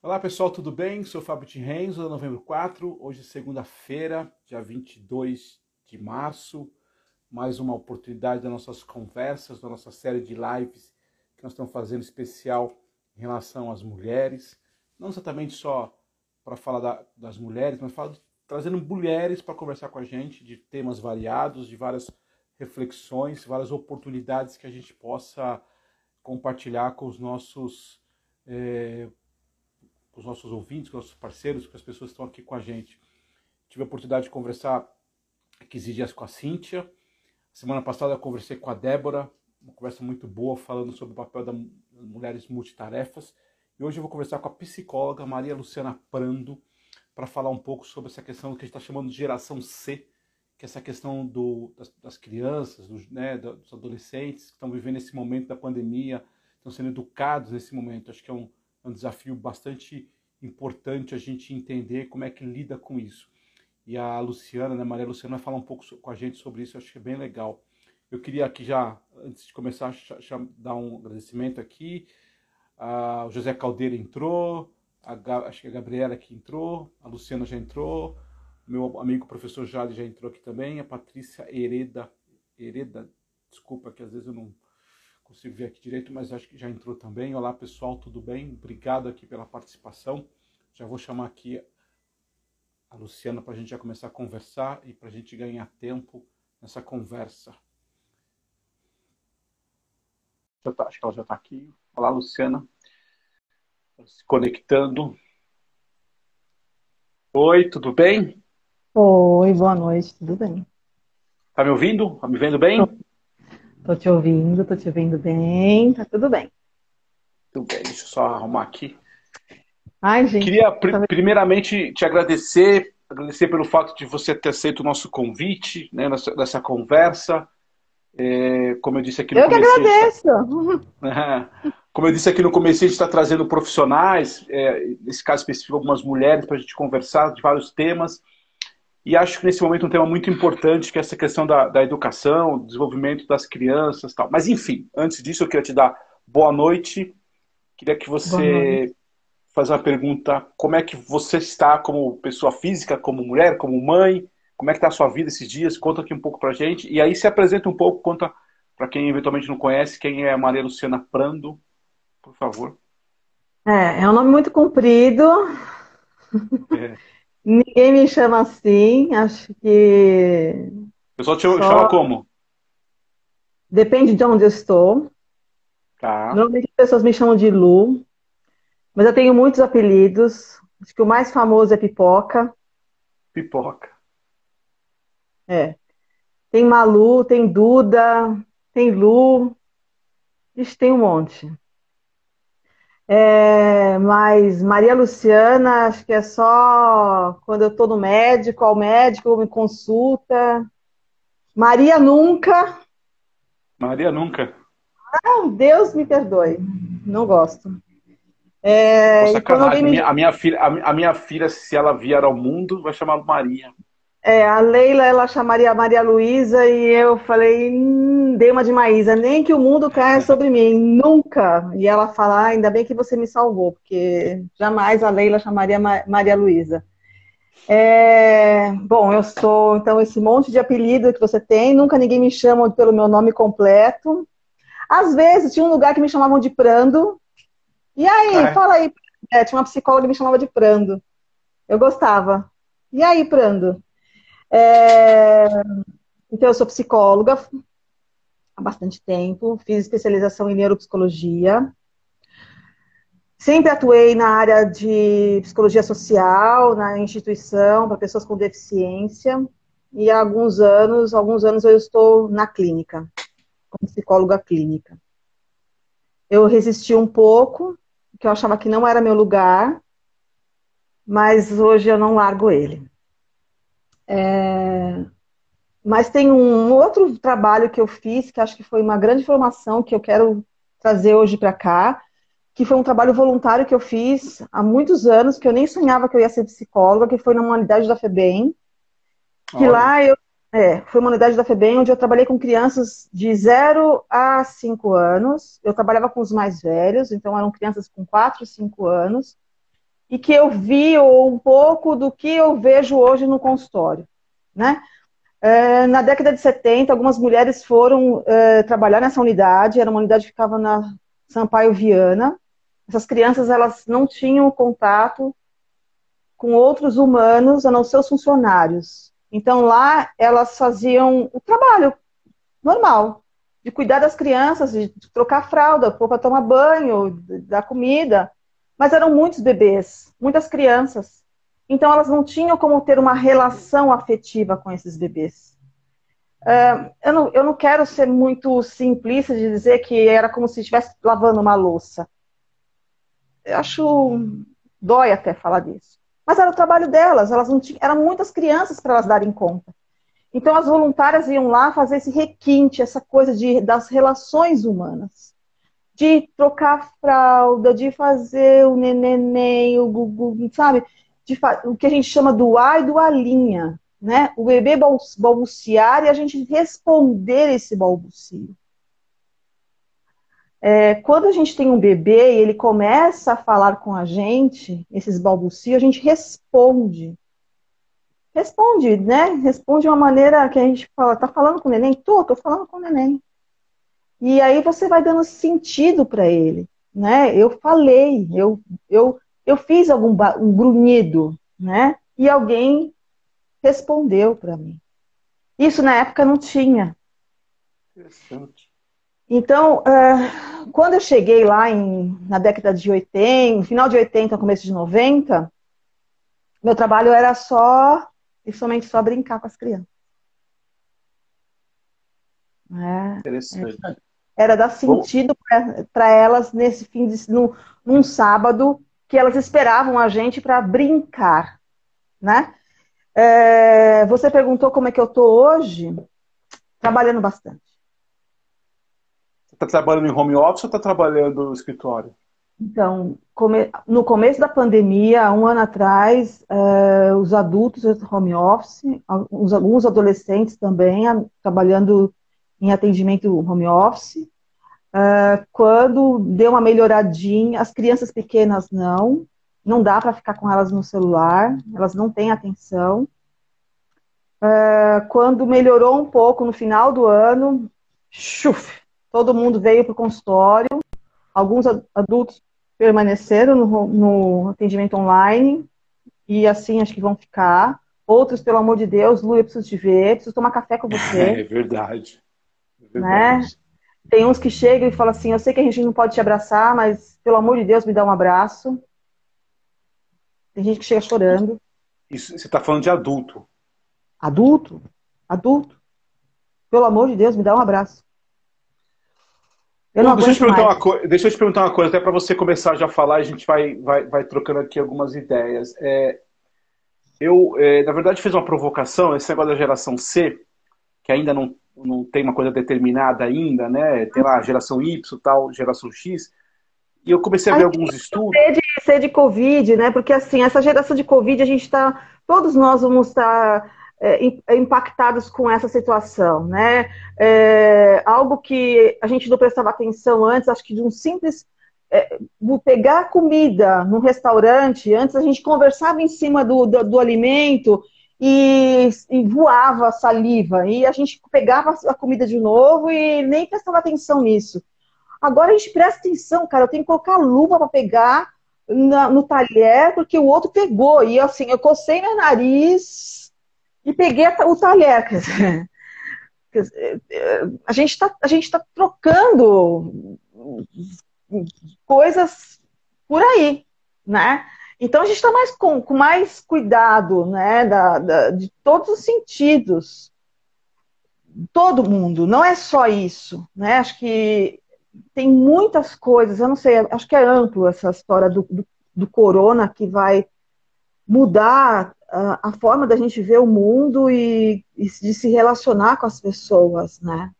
Olá pessoal, tudo bem? Sou Fábio Tinrenzo, novembro 4, hoje é segunda-feira, dia 22 de março, mais uma oportunidade das nossas conversas, da nossa série de lives que nós estamos fazendo especial em relação às mulheres, não exatamente só para falar da, das mulheres, mas falar, trazendo mulheres para conversar com a gente de temas variados, de várias reflexões, várias oportunidades que a gente possa compartilhar com os nossos é, com os nossos ouvintes, com os nossos parceiros, com as pessoas que estão aqui com a gente. Tive a oportunidade de conversar 15 dias com a Cíntia. Semana passada eu conversei com a Débora, uma conversa muito boa falando sobre o papel das mulheres multitarefas. E hoje eu vou conversar com a psicóloga Maria Luciana Prando para falar um pouco sobre essa questão que a gente está chamando de geração C, que é essa questão do, das, das crianças, dos, né, dos adolescentes que estão vivendo esse momento da pandemia, estão sendo educados nesse momento. Acho que é um, um desafio bastante importante a gente entender como é que lida com isso. E a Luciana, né, Maria Luciana, vai falar um pouco com a gente sobre isso, acho que é bem legal. Eu queria aqui já, antes de começar, dar um agradecimento aqui. Ah, o José Caldeira entrou, acho que a Gabriela que entrou, a Luciana já entrou, meu amigo professor Jade já entrou aqui também, a Patrícia Hereda, Hereda, desculpa que às vezes eu não consigo ver aqui direito, mas acho que já entrou também. Olá pessoal, tudo bem? Obrigado aqui pela participação. Já vou chamar aqui a Luciana para a gente já começar a conversar e para a gente ganhar tempo nessa conversa. Tá, acho que ela já está aqui. Olá, Luciana. Se conectando. Oi, tudo bem? Oi, boa noite, tudo bem? Tá me ouvindo? Tá me vendo bem? Tô te ouvindo, tô te ouvindo bem, tá tudo bem. Tudo bem, deixa eu só arrumar aqui. Ai, gente. Queria pr tá primeiramente te agradecer, agradecer pelo fato de você ter aceito o nosso convite, né, nessa, nessa conversa. É, como eu disse aqui no eu começo. Eu que agradeço! Tá... como eu disse aqui no começo, a gente está trazendo profissionais, é, nesse caso específico, algumas mulheres, para a gente conversar de vários temas. E acho que nesse momento um tema muito importante, que é essa questão da, da educação, desenvolvimento das crianças tal. Mas, enfim, antes disso, eu queria te dar boa noite. Queria que você faça uma pergunta. Como é que você está como pessoa física, como mulher, como mãe? Como é que está a sua vida esses dias? Conta aqui um pouco para gente. E aí se apresenta um pouco, conta para quem eventualmente não conhece, quem é a Maria Luciana Prando, por favor. É, é um nome muito comprido. É. Ninguém me chama assim, acho que. O pessoal te Só... chama como? Depende de onde eu estou. Tá. Normalmente as pessoas me chamam de Lu, mas eu tenho muitos apelidos. Acho que o mais famoso é Pipoca. Pipoca. É. Tem Malu, tem Duda, tem Lu. Ixi, tem um monte. É, mas Maria Luciana, acho que é só quando eu estou no médico, ao médico me consulta. Maria Nunca. Maria Nunca. Ah, Deus me perdoe. Não gosto. É, Nossa, me... a, minha filha, a minha filha, se ela vier ao mundo, vai chamar Maria. É, a Leila, ela chamaria Maria Luísa e eu falei, hum, dei uma de Maísa, nem que o mundo caia sobre mim, nunca. E ela fala, ah, ainda bem que você me salvou, porque jamais a Leila chamaria Maria Luísa. É, bom, eu sou, então, esse monte de apelido que você tem, nunca ninguém me chama pelo meu nome completo. Às vezes, tinha um lugar que me chamavam de Prando. E aí, é. fala aí. É, tinha uma psicóloga que me chamava de Prando. Eu gostava. E aí, Prando? É... Então, eu sou psicóloga há bastante tempo, fiz especialização em neuropsicologia. Sempre atuei na área de psicologia social, na instituição para pessoas com deficiência. E há alguns anos, alguns anos eu estou na clínica, como psicóloga clínica. Eu resisti um pouco, porque eu achava que não era meu lugar, mas hoje eu não largo ele. É... Mas tem um outro trabalho que eu fiz, que acho que foi uma grande formação que eu quero trazer hoje para cá, que foi um trabalho voluntário que eu fiz há muitos anos, que eu nem sonhava que eu ia ser psicóloga, que foi na unidade da FEBEM. Que Olha. lá eu. É, foi uma unidade da FEBEM onde eu trabalhei com crianças de 0 a 5 anos. Eu trabalhava com os mais velhos, então eram crianças com 4 e 5 anos. E que eu vi um pouco do que eu vejo hoje no consultório, né? É, na década de 70, algumas mulheres foram é, trabalhar nessa unidade, era uma unidade que ficava na Sampaio Viana. Essas crianças, elas não tinham contato com outros humanos, a não ser os funcionários. Então, lá, elas faziam o trabalho normal, de cuidar das crianças, de trocar fralda, pôr para tomar banho, dar comida. Mas eram muitos bebês, muitas crianças. Então, elas não tinham como ter uma relação afetiva com esses bebês. Uh, eu, não, eu não quero ser muito simplista de dizer que era como se estivesse lavando uma louça. Eu acho. dói até falar disso. Mas era o trabalho delas, elas não tinham, eram muitas crianças para elas darem conta. Então as voluntárias iam lá fazer esse requinte, essa coisa de, das relações humanas. De trocar fralda, de fazer o neném, o gugu, sabe? De, o que a gente chama do A e do alinha, né? O bebê balbuciar e a gente responder esse balbucio. É, quando a gente tem um bebê e ele começa a falar com a gente, esses balbucios, a gente responde. Responde, né? Responde de uma maneira que a gente fala, tá falando com o neném? Tô, tô falando com o neném. E aí você vai dando sentido para ele, né? Eu falei, eu, eu, eu fiz algum um grunhido, né? E alguém respondeu para mim. Isso na época não tinha. Interessante. Então, uh, quando eu cheguei lá em, na década de 80, final de 80, começo de 90, meu trabalho era só e somente só brincar com as crianças. É, Interessante. Era dar sentido para elas nesse fim de num, num sábado que elas esperavam a gente para brincar, né? É, você perguntou como é que eu tô hoje, trabalhando bastante. Você está trabalhando em home office ou está trabalhando no escritório? Então, come... no começo da pandemia, um ano atrás, uh, os adultos home office, alguns, alguns adolescentes também trabalhando em atendimento home office. Uh, quando deu uma melhoradinha, as crianças pequenas não, não dá para ficar com elas no celular, elas não têm atenção. Uh, quando melhorou um pouco no final do ano, chuf, todo mundo veio para o consultório, alguns adultos permaneceram no, no atendimento online e assim acho que vão ficar. Outros, pelo amor de Deus, Lu, eu preciso te ver, preciso tomar café com você. É verdade. É. Né? Tem uns que chegam e falam assim, eu sei que a gente não pode te abraçar, mas pelo amor de Deus, me dá um abraço. Tem gente que chega chorando. Isso, você está falando de adulto. Adulto? Adulto. Pelo amor de Deus, me dá um abraço. Eu não, deixa, eu te perguntar uma coisa, deixa eu te perguntar uma coisa, até para você começar já a falar, a gente vai, vai, vai trocando aqui algumas ideias. É, eu, é, na verdade, fiz uma provocação, esse negócio da geração C, que ainda não, não tem uma coisa determinada ainda, né? Tem lá geração Y, tal, geração X. E eu comecei a ver a alguns estudos. C de, C de Covid, né? Porque assim, essa geração de Covid, a gente está. Todos nós vamos estar. Tá é, impactados com essa situação, né? É, algo que a gente não prestava atenção antes, acho que de um simples é, pegar comida no restaurante, antes a gente conversava em cima do, do, do alimento e, e, voava saliva, e a gente pegava a comida de novo e nem prestava atenção nisso. Agora a gente presta atenção, cara, eu tenho que colocar luva para pegar na, no talher, porque o outro pegou, e assim, eu cocei meu nariz, e peguei o talher. Quer dizer, a gente está tá trocando coisas por aí, né? Então a gente está mais com, com, mais cuidado, né, da, da, de todos os sentidos. Todo mundo, não é só isso, né? Acho que tem muitas coisas, eu não sei, acho que é amplo essa história do, do, do corona que vai mudar a, forma da gente ver o mundo e, e, de se relacionar com as pessoas, né?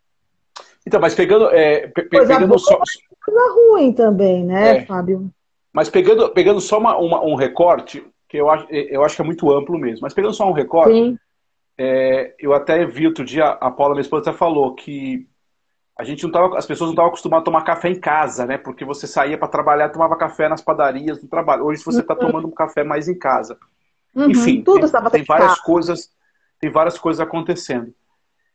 Então, mas pegando, é, pe coisa pegando só coisa ruim também, né, é. Fábio? Mas pegando, pegando só uma, uma, um recorte que eu acho, eu acho que é muito amplo mesmo. Mas pegando só um recorte, é, eu até vi outro dia a Paula, minha esposa, até falou que a gente não tava, as pessoas não estavam acostumadas a tomar café em casa, né? Porque você saía para trabalhar, tomava café nas padarias no trabalho. Hoje você está tomando um café mais em casa. Uhum, Enfim, tudo tem, tem várias coisas, tem várias coisas acontecendo.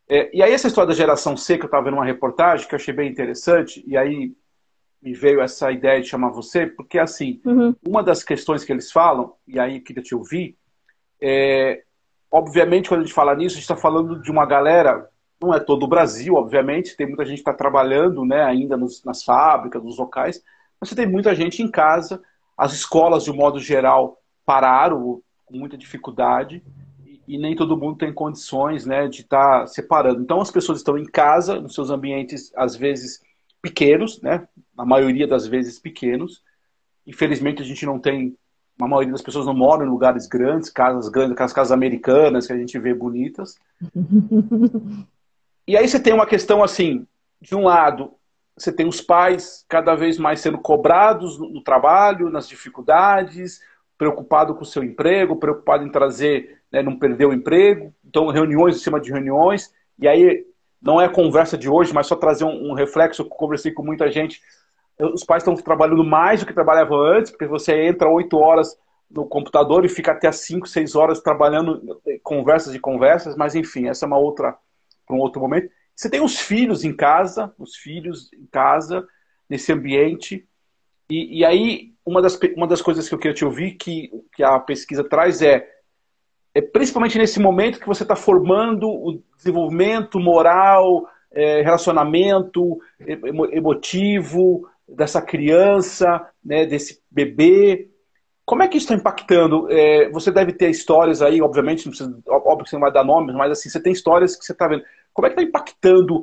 É, e aí essa história da geração C que eu estava vendo uma reportagem que eu achei bem interessante e aí me veio essa ideia de chamar você porque assim uhum. uma das questões que eles falam e aí eu queria te ouvir é, obviamente quando a gente fala nisso a gente está falando de uma galera não é todo o Brasil, obviamente, tem muita gente que está trabalhando né, ainda nos, nas fábricas, nos locais, mas você tem muita gente em casa, as escolas, de um modo geral, pararam com muita dificuldade e, e nem todo mundo tem condições né, de estar tá separando. Então as pessoas estão em casa, nos seus ambientes, às vezes, pequenos, né, na maioria das vezes pequenos. Infelizmente a gente não tem, a maioria das pessoas não moram em lugares grandes, casas grandes, aquelas casas americanas que a gente vê bonitas. E aí você tem uma questão assim, de um lado, você tem os pais cada vez mais sendo cobrados no trabalho, nas dificuldades, preocupado com o seu emprego, preocupado em trazer, né, não perder o emprego. Então, reuniões em cima de reuniões. E aí, não é conversa de hoje, mas só trazer um, um reflexo. Conversei com muita gente. Os pais estão trabalhando mais do que trabalhavam antes, porque você entra oito horas no computador e fica até cinco, seis horas trabalhando conversas e conversas. Mas, enfim, essa é uma outra para um outro momento. Você tem os filhos em casa, os filhos em casa, nesse ambiente. E, e aí, uma das, uma das coisas que eu queria te ouvir, que, que a pesquisa traz, é, é principalmente nesse momento que você está formando o desenvolvimento moral, é, relacionamento emotivo dessa criança, né, desse bebê. Como é que isso está impactando? É, você deve ter histórias aí, obviamente, não precisa, óbvio que você não vai dar nomes, mas assim, você tem histórias que você está vendo. Como é que está impactando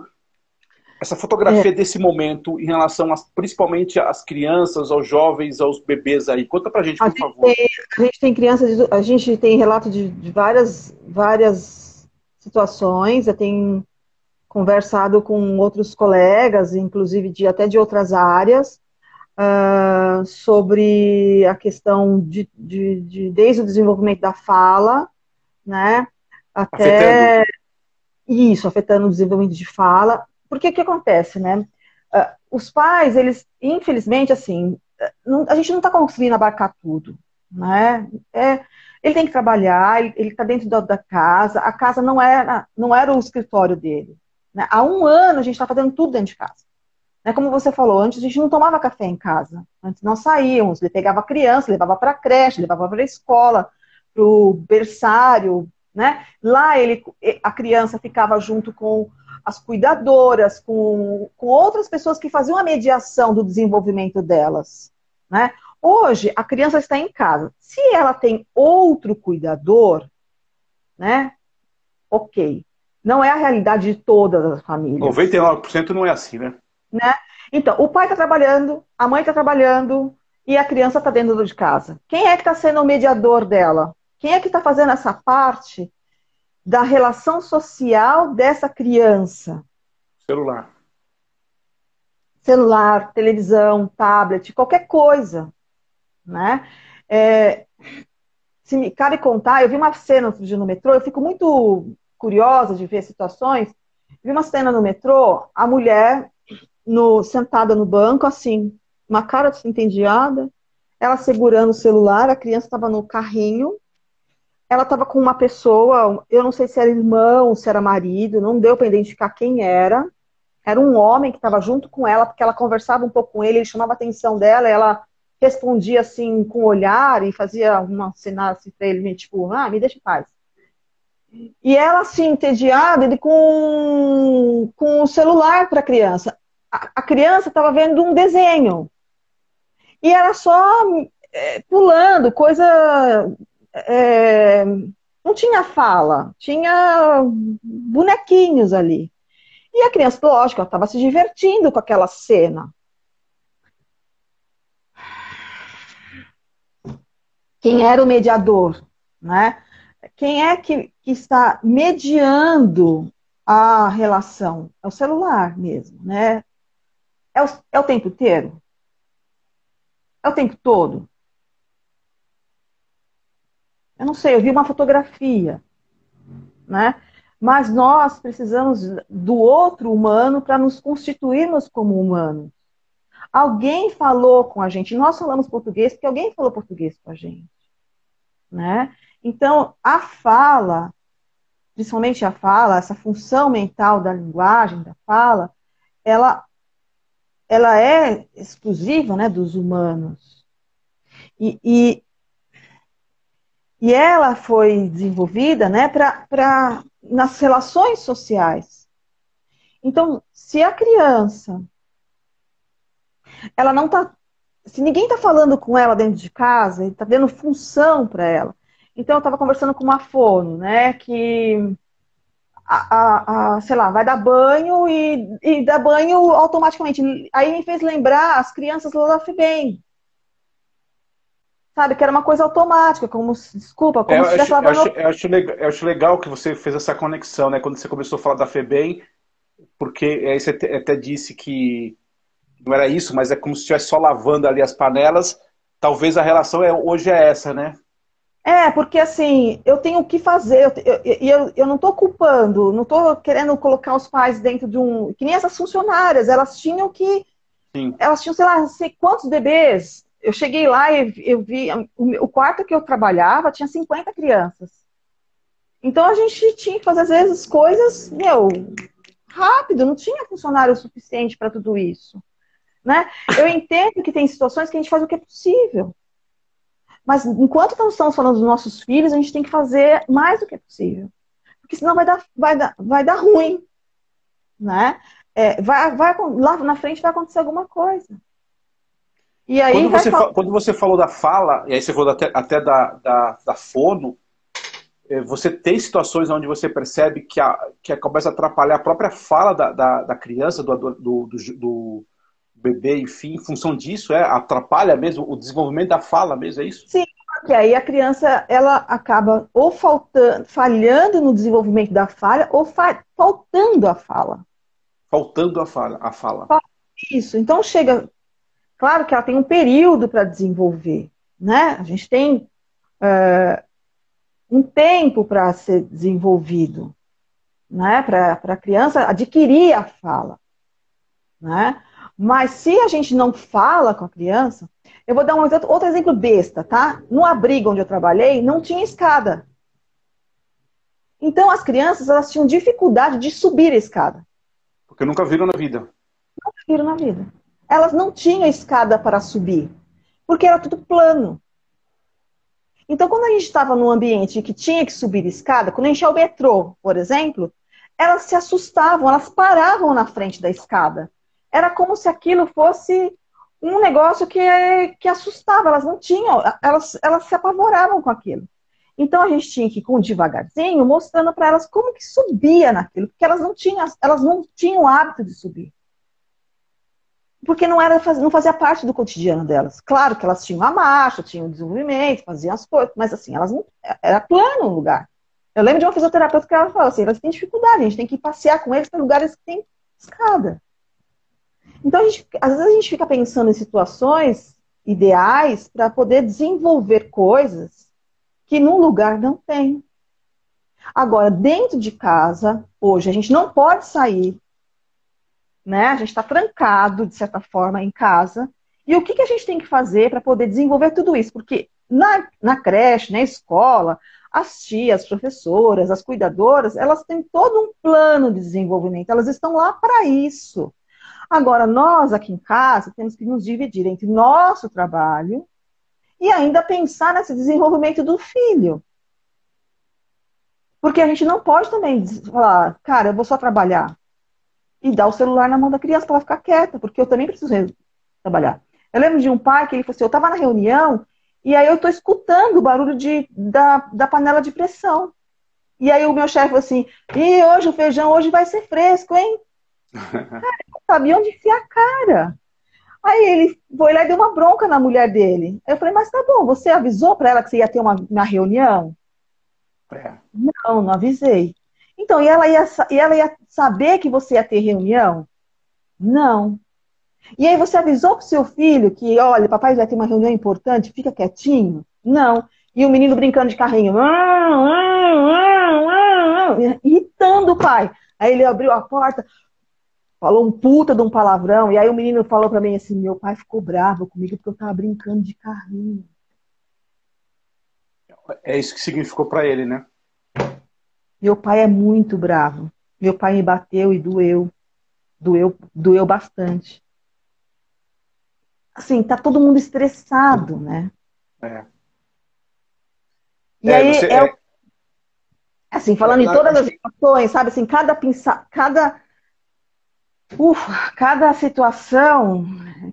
essa fotografia é. desse momento em relação principalmente às crianças, aos jovens, aos bebês aí? Conta pra gente, por a favor. Gente tem, a gente tem crianças, a gente tem relato de, de várias, várias situações, eu tenho conversado com outros colegas, inclusive de, até de outras áreas, uh, sobre a questão de, de, de, desde o desenvolvimento da fala, né, até afetando. isso, afetando o desenvolvimento de fala. Porque o que acontece, né? Uh, os pais, eles, infelizmente, assim, a gente não está conseguindo abarcar tudo, né? É, ele tem que trabalhar, ele está dentro da, da, casa, a casa não era, não era o escritório dele. Né? Há um ano a gente está fazendo tudo dentro de casa. Né? Como você falou, antes a gente não tomava café em casa. Antes nós saíamos, ele pegava a criança, levava para a creche, levava para a escola, para o berçário. Né? Lá ele, a criança ficava junto com as cuidadoras, com, com outras pessoas que faziam a mediação do desenvolvimento delas. Né? Hoje, a criança está em casa. Se ela tem outro cuidador, né? Ok. Não é a realidade de todas as famílias. 99% não é assim, né? né? Então, o pai está trabalhando, a mãe está trabalhando e a criança está dentro de casa. Quem é que está sendo o mediador dela? Quem é que está fazendo essa parte da relação social dessa criança? Celular. Celular, televisão, tablet, qualquer coisa, né? É, se me cabe contar, eu vi uma cena outro dia no metrô, eu fico muito curiosa de ver situações. Vi uma cena no metrô, a mulher no, sentada no banco, assim, uma cara desentediada, ela segurando o celular, a criança estava no carrinho, ela estava com uma pessoa, eu não sei se era irmão, se era marido, não deu para identificar quem era. Era um homem que estava junto com ela, porque ela conversava um pouco com ele, ele chamava a atenção dela, ela respondia assim com o olhar e fazia uma sinal assim para ele, tipo, ah, me deixa em paz. E ela, assim, entediada, ele com, com o celular para a criança a, criança estava vendo um desenho. E era só é, pulando, coisa. É, não tinha fala, tinha bonequinhos ali. E a criança, lógico, ela estava se divertindo com aquela cena. Quem era o mediador? Né? Quem é que, que está mediando a relação? É o celular mesmo, né? É o, é o tempo inteiro? É o tempo todo? Eu não sei, eu vi uma fotografia, né? Mas nós precisamos do outro humano para nos constituirmos como humanos. Alguém falou com a gente, nós falamos português porque alguém falou português com a gente. Né? Então, a fala, principalmente a fala, essa função mental da linguagem, da fala, ela, ela é exclusiva né, dos humanos. E, e, e ela foi desenvolvida né, para nas relações sociais. Então, se a criança ela não está. Se ninguém está falando com ela dentro de casa, está dando função para ela. Então, eu estava conversando com uma fono, né, que, a, a, a, sei lá, vai dar banho e, e dá banho automaticamente. Aí me fez lembrar as crianças lá da FEBEM. Sabe, que era uma coisa automática, como, desculpa, como é, se estivesse lavando... Eu acho, eu, acho legal, eu acho legal que você fez essa conexão, né, quando você começou a falar da FEBEM, porque aí você até disse que não era isso, mas é como se estivesse só lavando ali as panelas. Talvez a relação é, hoje é essa, né? É, porque assim, eu tenho o que fazer, e eu, eu, eu, não estou culpando, não estou querendo colocar os pais dentro de um. Que nem essas funcionárias, elas tinham que. Sim. Elas tinham, sei lá, sei quantos bebês. Eu cheguei lá e eu vi. O quarto que eu trabalhava tinha 50 crianças. Então a gente tinha que fazer, às vezes, coisas, meu, rápido, não tinha funcionário suficiente para tudo isso. Né? Eu entendo que tem situações que a gente faz o que é possível. Mas enquanto nós estamos falando dos nossos filhos, a gente tem que fazer mais do que é possível. Porque senão vai dar, vai dar, vai dar ruim. Né? É, vai, vai, lá na frente vai acontecer alguma coisa. E aí quando, você, quando você falou da fala, e aí você falou até, até da, da, da fono, é, você tem situações onde você percebe que, a, que começa a atrapalhar a própria fala da, da, da criança, do, do, do, do, bebê, enfim, em função disso, é, atrapalha mesmo o desenvolvimento da fala mesmo, é isso? Sim, porque aí a criança ela acaba ou faltando, falhando no desenvolvimento da fala ou fa faltando a fala. Faltando a fala, a fala. Isso. Então chega, claro que ela tem um período para desenvolver, né? A gente tem uh, um tempo para ser desenvolvido, né? Para a criança adquirir a fala, né? Mas se a gente não fala com a criança, eu vou dar um exemplo, outro exemplo besta, tá? No abrigo onde eu trabalhei, não tinha escada. Então as crianças elas tinham dificuldade de subir a escada. Porque nunca viram na vida. Nunca viram na vida. Elas não tinham escada para subir, porque era tudo plano. Então, quando a gente estava num ambiente que tinha que subir escada, quando a gente ia ao metrô, por exemplo, elas se assustavam, elas paravam na frente da escada era como se aquilo fosse um negócio que, que assustava, elas não tinham, elas, elas se apavoravam com aquilo. Então a gente tinha que ir com devagarzinho, mostrando para elas como que subia naquilo, porque elas não tinham, elas não tinham o hábito de subir. Porque não era não fazia parte do cotidiano delas. Claro que elas tinham a marcha, tinham o desenvolvimento, faziam as coisas, mas assim, elas não era plano o lugar. Eu lembro de uma fisioterapeuta que ela falou assim, elas têm dificuldade, a gente tem que passear com eles para lugares que tem escada. Então, gente, às vezes a gente fica pensando em situações ideais para poder desenvolver coisas que num lugar não tem. Agora, dentro de casa, hoje, a gente não pode sair, né? A gente está trancado, de certa forma, em casa. E o que, que a gente tem que fazer para poder desenvolver tudo isso? Porque na, na creche, na escola, as tias, as professoras, as cuidadoras, elas têm todo um plano de desenvolvimento, elas estão lá para isso. Agora, nós aqui em casa temos que nos dividir entre nosso trabalho e ainda pensar nesse desenvolvimento do filho. Porque a gente não pode também falar, cara, eu vou só trabalhar e dar o celular na mão da criança para ela ficar quieta, porque eu também preciso trabalhar. Eu lembro de um pai que ele falou assim, eu estava na reunião e aí eu estou escutando o barulho de, da, da panela de pressão. E aí o meu chefe falou assim, e hoje o feijão hoje vai ser fresco, hein? Cara, não sabia onde enfiar a cara. Aí ele foi lá e deu uma bronca na mulher dele. Eu falei, mas tá bom, você avisou para ela que você ia ter uma, uma reunião? É. Não, não avisei. Então, e ela, ia, e ela ia saber que você ia ter reunião? Não. E aí você avisou pro seu filho que, olha, papai vai ter uma reunião importante, fica quietinho? Não. E o menino brincando de carrinho. E gritando, pai. Aí ele abriu a porta, falou um puta de um palavrão, e aí o menino falou para mim assim: meu pai ficou bravo comigo porque eu tava brincando de carrinho. É isso que significou para ele, né? Meu pai é muito bravo. Meu pai me bateu e doeu. Doeu, doeu bastante. Assim, tá todo mundo estressado, né? É. E é, aí, você, é, é... assim, falando é, em todas as situações, sabe, assim, cada, pinça, cada Ufa, cada situação,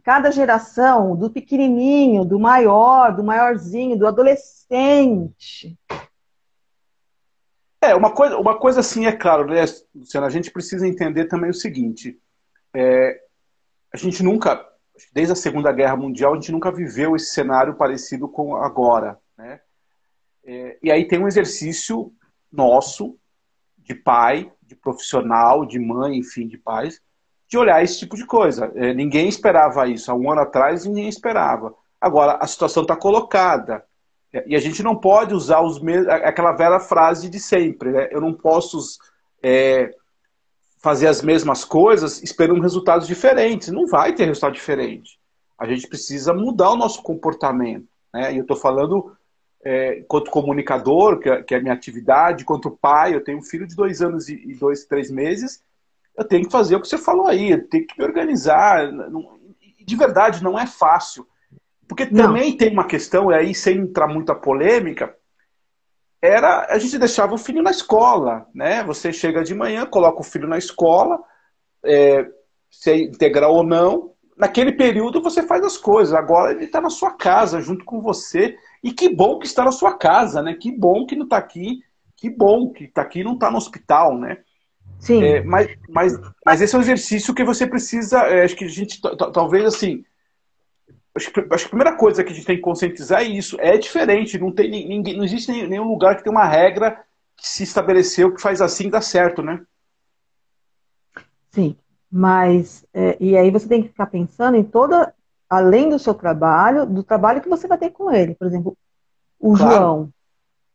cada geração, do pequenininho, do maior, do maiorzinho, do adolescente. É, uma coisa, uma coisa assim é claro, né, Luciana? A gente precisa entender também o seguinte: é, a gente nunca, desde a Segunda Guerra Mundial, a gente nunca viveu esse cenário parecido com agora. Né? É, e aí tem um exercício nosso, de pai, de profissional, de mãe, enfim, de pais, de olhar esse tipo de coisa. É, ninguém esperava isso. Há um ano atrás, ninguém esperava. Agora, a situação está colocada. E a gente não pode usar os mesmos, aquela velha frase de sempre. Né? Eu não posso é, fazer as mesmas coisas esperando resultados diferentes. Não vai ter resultado diferente. A gente precisa mudar o nosso comportamento. Né? E eu estou falando é, quanto comunicador, que é, que é, a minha atividade, quanto pai. Eu tenho um filho de dois anos e dois, três meses eu tenho que fazer o que você falou aí, eu tenho que me organizar. De verdade, não é fácil. Porque não. também tem uma questão, e aí sem entrar muita polêmica, era a gente deixava o filho na escola, né? Você chega de manhã, coloca o filho na escola, é, se é integral ou não, naquele período você faz as coisas. Agora ele está na sua casa, junto com você. E que bom que está na sua casa, né? Que bom que não está aqui, que bom que está aqui e não está no hospital, né? Sim. É, mas, mas, mas esse é um exercício que você precisa. É, acho que a gente talvez assim. Acho que, acho que a primeira coisa que a gente tem que conscientizar é isso. É diferente. Não, tem, ninguém, não existe nenhum lugar que tem uma regra que se estabeleceu que faz assim dá certo, né? Sim. Mas. É, e aí você tem que ficar pensando em toda. Além do seu trabalho, do trabalho que você vai ter com ele. Por exemplo, o claro. João.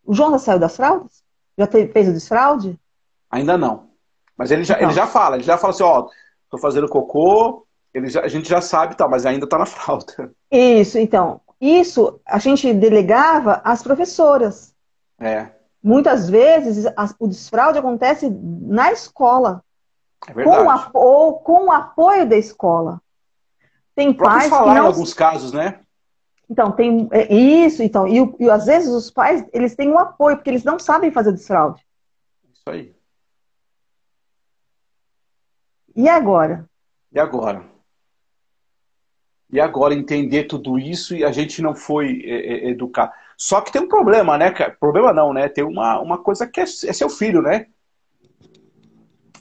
O João já saiu das fraldas? Já fez o desfraude? Ainda não. Mas ele já, então. ele já fala, ele já fala assim, ó, tô fazendo cocô, ele já, a gente já sabe, tá, mas ainda tá na fralda. Isso, então. Isso a gente delegava às professoras. É. Muitas vezes a, o desfraude acontece na escola. É verdade. Com a, ou com o apoio da escola. Tem pais falar que não... em alguns casos, né? Então, tem é, isso, então, e, e às vezes os pais, eles têm um apoio, porque eles não sabem fazer desfraude. Isso aí. E agora? E agora? E agora entender tudo isso e a gente não foi é, é, educar. Só que tem um problema, né? Problema não, né? Tem uma, uma coisa que é, é seu filho, né?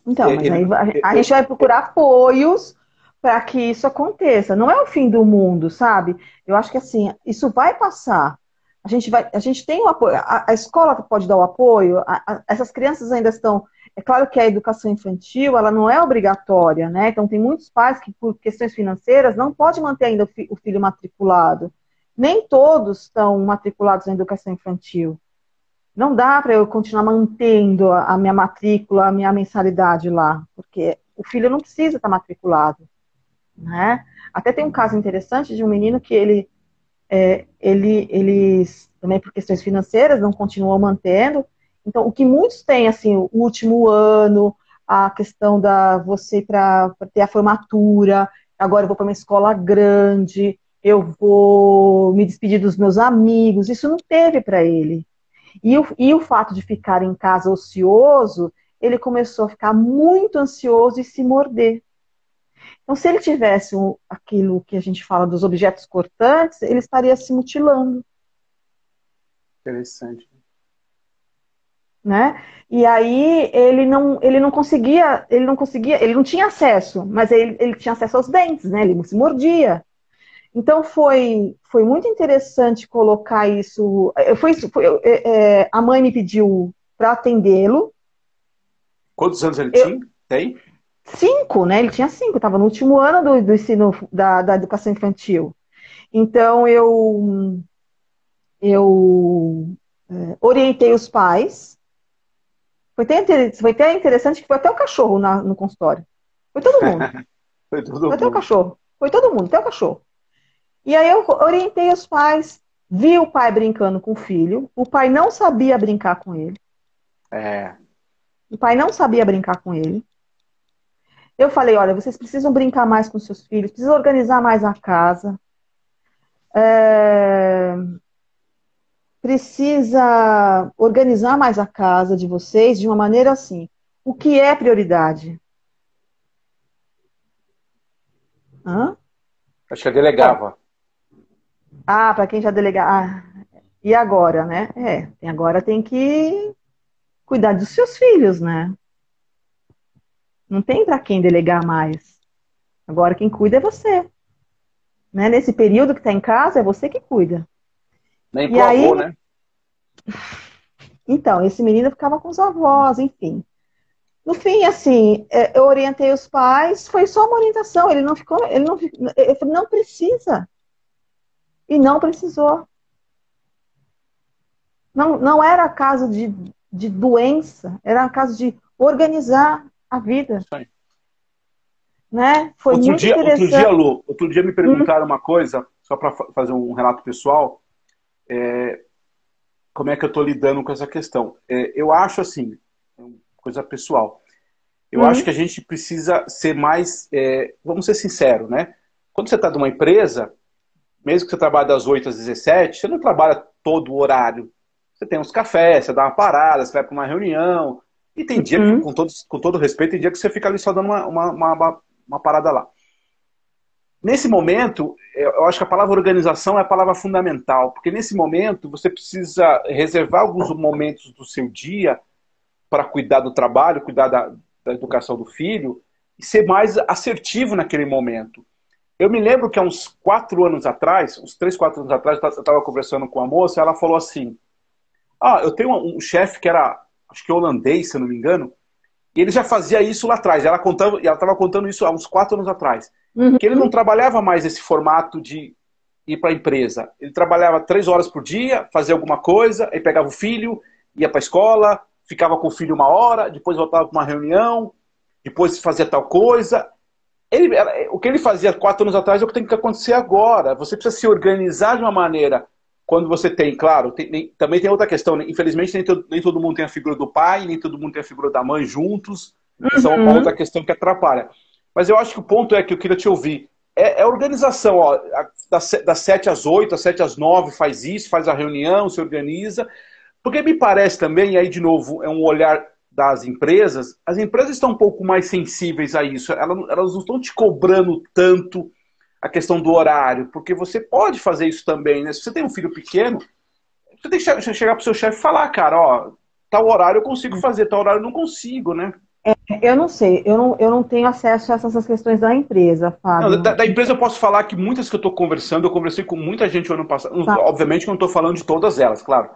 Então, mas aí a gente vai procurar apoios para que isso aconteça. Não é o fim do mundo, sabe? Eu acho que assim, isso vai passar. A gente vai, a gente tem o apoio. A, a escola pode dar o apoio. A, a, essas crianças ainda estão é claro que a educação infantil, ela não é obrigatória, né? Então, tem muitos pais que, por questões financeiras, não pode manter ainda o filho matriculado. Nem todos estão matriculados na educação infantil. Não dá para eu continuar mantendo a minha matrícula, a minha mensalidade lá, porque o filho não precisa estar matriculado, né? Até tem um caso interessante de um menino que ele, é, ele, eles, também por questões financeiras, não continuou mantendo, então, o que muitos têm, assim, o último ano, a questão da você para ter a formatura, agora eu vou para uma escola grande, eu vou me despedir dos meus amigos, isso não teve para ele. E o, e o fato de ficar em casa ocioso, ele começou a ficar muito ansioso e se morder. Então, se ele tivesse aquilo que a gente fala dos objetos cortantes, ele estaria se mutilando. Interessante né? E aí ele não, ele não conseguia, ele não conseguia, ele não tinha acesso, mas ele, ele tinha acesso aos dentes, né? Ele se mordia. Então foi, foi muito interessante colocar isso. Foi, foi é, a mãe me pediu para atendê-lo. Quantos anos ele Eu, tinha? Tem? Cinco, né? Ele tinha cinco, estava no último ano do, do ensino da, da educação infantil. Então eu eu é, orientei os pais Foi até, foi até interessante que foi até o cachorro na, no consultório. Foi todo mundo. foi todo foi mundo. até o cachorro. Foi todo mundo, até o cachorro. E aí eu orientei os pais, vi o pai brincando com o filho, o pai não sabia brincar com ele. É. O pai não sabia brincar com ele. Eu falei, olha, vocês precisam brincar mais com seus filhos, precisam organizar mais a casa. É... Precisa organizar mais a casa de vocês de uma maneira assim. O que é prioridade? Hã? Acho que eu delegava. Ah, para quem já delega. Ah, e agora, né? É, agora tem que cuidar dos seus filhos, né? Não tem para quem delegar mais. Agora quem cuida é você. Né? Nesse período que está em casa, é você que cuida. Nem pro aí... avô, né? Então, esse menino ficava com os avós, enfim. No fim, assim, é, eu orientei os pais, foi só uma orientação, ele não ficou, ele não, eu falei, não precisa. E não precisou. Não, não era caso de, de doença, era caso de organizar a vida. Né? Foi outro muito dia, interessante. Outro dia, Lu, outro dia me perguntaram hum. uma coisa, só para fazer um relato pessoal, é, como é que eu estou lidando com essa questão. É, eu acho assim, coisa pessoal, eu hum. acho que a gente precisa ser mais, é, vamos ser sinceros, né? Quando você está numa empresa, mesmo que você trabalhe das 8 às 17, você não trabalha todo o horário. Você tem uns cafés, você dá uma parada, você vai para uma reunião, e tem dia, uhum. que, com, todo, com todo respeito, tem dia que você fica ali só dando uma, uma, uma, uma parada lá. Nesse momento, eu acho que a palavra organização é a palavra fundamental, porque nesse momento você precisa reservar alguns momentos do seu dia para cuidar do trabalho, cuidar da, da, educação do filho e ser mais assertivo naquele momento. Eu me lembro que há uns quatro anos atrás, uns três, quatro anos atrás, eu estava conversando com a moça, ela falou assim: Ah, eu tenho um, chefe que era acho que holandês, se não me engano, e ele já fazia isso lá atrás. Ela contava, ela estava contando isso há uns quatro anos atrás. Uhum. Que ele não trabalhava mais esse formato de ir para a empresa. Ele trabalhava três horas por dia, fazia alguma coisa, aí pegava o filho, ia para a escola, ficava com o filho uma hora, depois voltava para uma reunião, depois fazia tal coisa. Ele, o que ele fazia quatro anos atrás é o que tem que acontecer agora. Você precisa se organizar de uma maneira quando você tem, claro, tem, nem, também tem outra questão, né? infelizmente nem, to, nem, todo mundo tem a figura do pai, nem todo mundo tem a figura da mãe juntos, uhum. essa é uma outra questão que atrapalha. Mas eu acho que o ponto é que eu queria te ouvir, é, é organização, ó, das, das 7 às 8, das 7 às 9 faz isso, faz a reunião, se organiza, porque me parece também, aí de novo, é um olhar das empresas, as empresas estão um pouco mais sensíveis a isso, elas, elas não estão te cobrando tanto a questão do horário, porque você pode fazer isso também, né? Se você tem um filho pequeno, você tem que chegar para o seu chefe e falar, cara, ó, tal horário eu consigo fazer, tal horário eu não consigo, né? É, eu não sei, eu não, eu não tenho acesso a essas questões da empresa, Fábio. Não, da, da, empresa eu posso falar que muitas que eu estou conversando, eu conversei com muita gente o ano passado. Tá. Obviamente que eu não estou falando de todas elas, claro.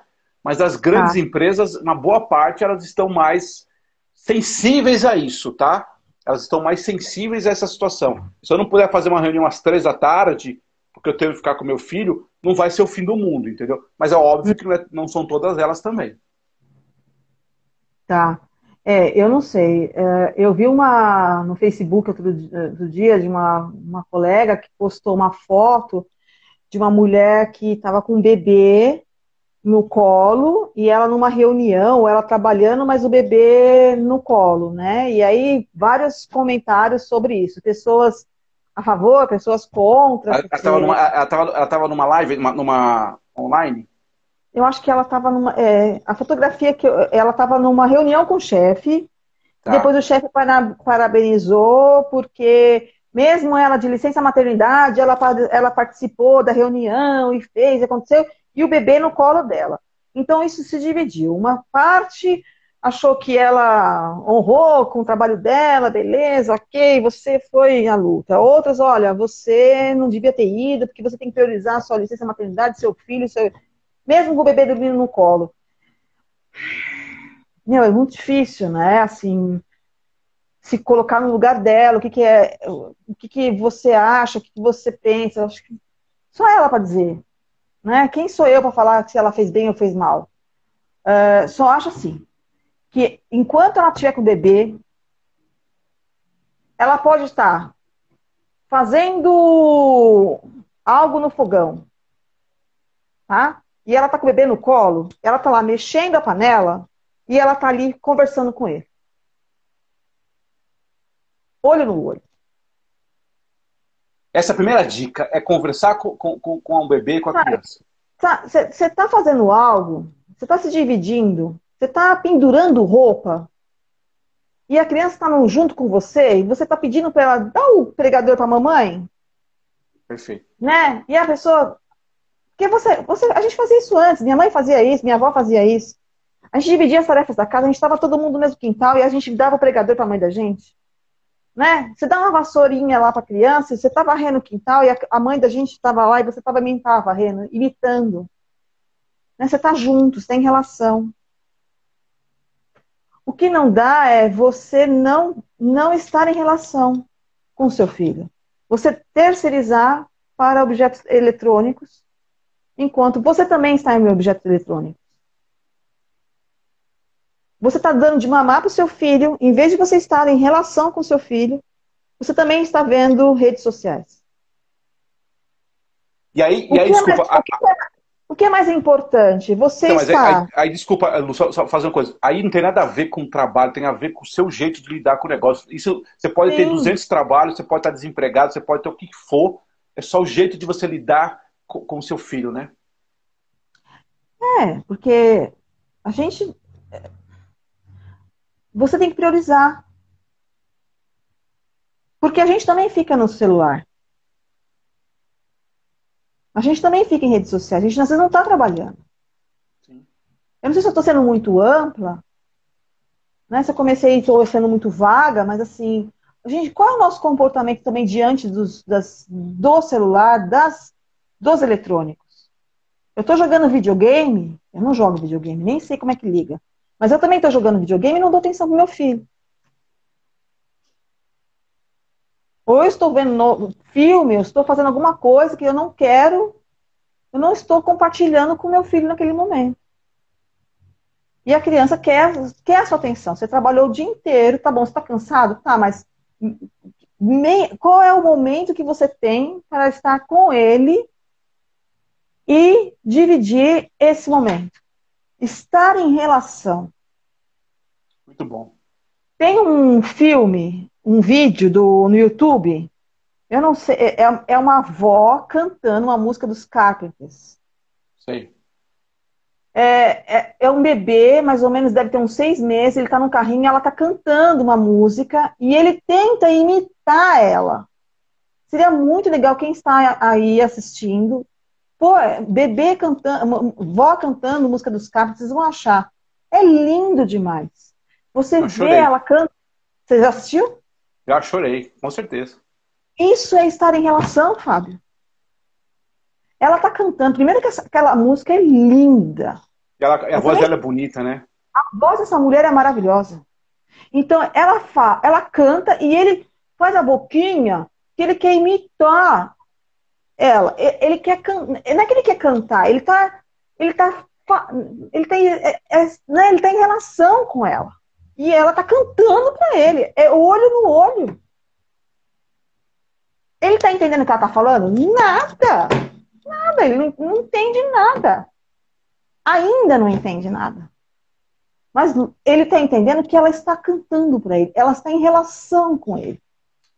Mas das grandes tá. empresas, na boa parte, elas estão mais sensíveis a isso, tá? elas estão mais sensíveis a essa situação. Se eu não puder fazer uma reunião às três da tarde, porque eu tenho que ficar com meu filho, não vai ser o fim do mundo, entendeu? Mas é óbvio que não, é, não são todas elas também. Tá. É, eu não sei. É, eu vi uma no Facebook outro, outro dia de uma, uma colega que postou uma foto de uma mulher que estava com um bebê no colo e ela numa reunião, ela trabalhando, mas o bebê no colo, né? E aí vários comentários sobre isso, pessoas a favor, pessoas contra. Ela estava numa, ela tava, ela tava numa live, numa, numa online? Eu acho que ela estava numa. É, a fotografia que eu, ela estava numa reunião com o chefe. Tá. Depois o chefe parabenizou porque mesmo ela de licença maternidade, ela, ela participou da reunião e fez, aconteceu e o bebê no colo dela. Então isso se dividiu. Uma parte achou que ela honrou com o trabalho dela, beleza, ok, você foi à luta. Outras, olha, você não devia ter ido, porque você tem que priorizar a sua licença maternidade, seu filho, seu... mesmo com o bebê dormindo no colo. Meu, é muito difícil, né? Assim, se colocar no lugar dela, o que, que é, o que, que você acha, o que, que você pensa, acho que só ela para dizer. Né? Quem sou eu para falar se ela fez bem ou fez mal? Uh, só acho assim, que enquanto ela estiver com o bebê, ela pode estar fazendo algo no fogão, tá? E ela tá com o bebê no colo, ela tá lá mexendo a panela e ela tá ali conversando com ele. Olho no olho. Essa primeira dica é conversar com, com, com um bebê e com a criança. Você tá fazendo algo, você tá se dividindo, você tá pendurando roupa, e a criança está junto com você e você está pedindo para ela dar o pregador para mamãe. Perfeito. Né? E a pessoa. Porque você, você, a gente fazia isso antes, minha mãe fazia isso, minha avó fazia isso. A gente dividia as tarefas da casa, a gente estava todo mundo no mesmo quintal e a gente dava o pregador para a mãe da gente. Né? Você dá uma vassourinha lá para a criança, você está varrendo o quintal e a, mãe da gente estava lá e você também estava varrendo, imitando. Né? Você está junto, você tem relação. O que não dá é você não, não estar em relação com seu filho. Você terceirizar para objetos eletrônicos, enquanto você também está em objetos eletrônicos. Você está dando de mamar para o seu filho, em vez de você estar em relação com seu filho, você também está vendo redes sociais. E aí, e aí desculpa. É mais, o que é mais importante? Você então, está. Aí, aí, desculpa, Lu, só, só, fazer uma coisa. Aí não tem nada a ver com o trabalho, tem a ver com o seu jeito de lidar com o negócio. Isso, você pode Sim. ter 200 trabalhos, você pode estar desempregado, você pode ter o que for. É só o jeito de você lidar com o seu filho, né? É, porque a gente. Você tem que priorizar. Porque a gente também fica no celular. A gente também fica em redes sociais, a gente às vezes não está trabalhando. Sim. Eu não sei se eu estou sendo muito ampla, né? Se eu comecei estou sendo muito vaga, mas assim, gente, qual é o nosso comportamento também diante dos, das, do celular, das, dos eletrônicos? Eu estou jogando videogame, eu não jogo videogame, nem sei como é que liga. Mas eu também estou jogando videogame e não dou atenção pro meu filho. Ou eu estou vendo no filme, eu estou fazendo alguma coisa que eu não quero, eu não estou compartilhando com meu filho naquele momento. E a criança quer, quer a sua atenção. Você trabalhou o dia inteiro, tá bom, você está cansado? Tá, mas me, qual é o momento que você tem para estar com ele e dividir esse momento? Estar em relação. Muito bom. Tem um filme um vídeo do, no YouTube. Eu não sei, é, é, é uma avó cantando uma música dos Carpenters. Sei. É, é, é, um bebê, mais ou menos deve ter uns seis meses, ele tá no carrinho, ela tá cantando uma música e ele tenta imitar ela. Seria muito legal quem está aí assistindo. Pô, bebê cantando, vó cantando música dos Carpenters, vocês vão achar. É lindo demais. Você vê ela cantando. Você já assistiu? Já chorei, com certeza. Isso é estar em relação, Fábio. Ela tá cantando. Primeiro que essa, aquela música é linda. Ela, a voz dela é bonita, né? A voz dessa mulher é maravilhosa. Então, ela, ela canta e ele faz a boquinha que ele quer imitar ela. Ele quer can... Não é que ele quer cantar, ele tá. Ele tá. Ele tem, é, é, né? ele tá em relação com ela. E ela tá cantando para ele. É olho no olho. Ele tá entendendo o que ela tá falando? Nada. Nada. Ele não, não entende nada. Ainda não entende nada. Mas ele está entendendo que ela está cantando para ele, ela está em relação com ele.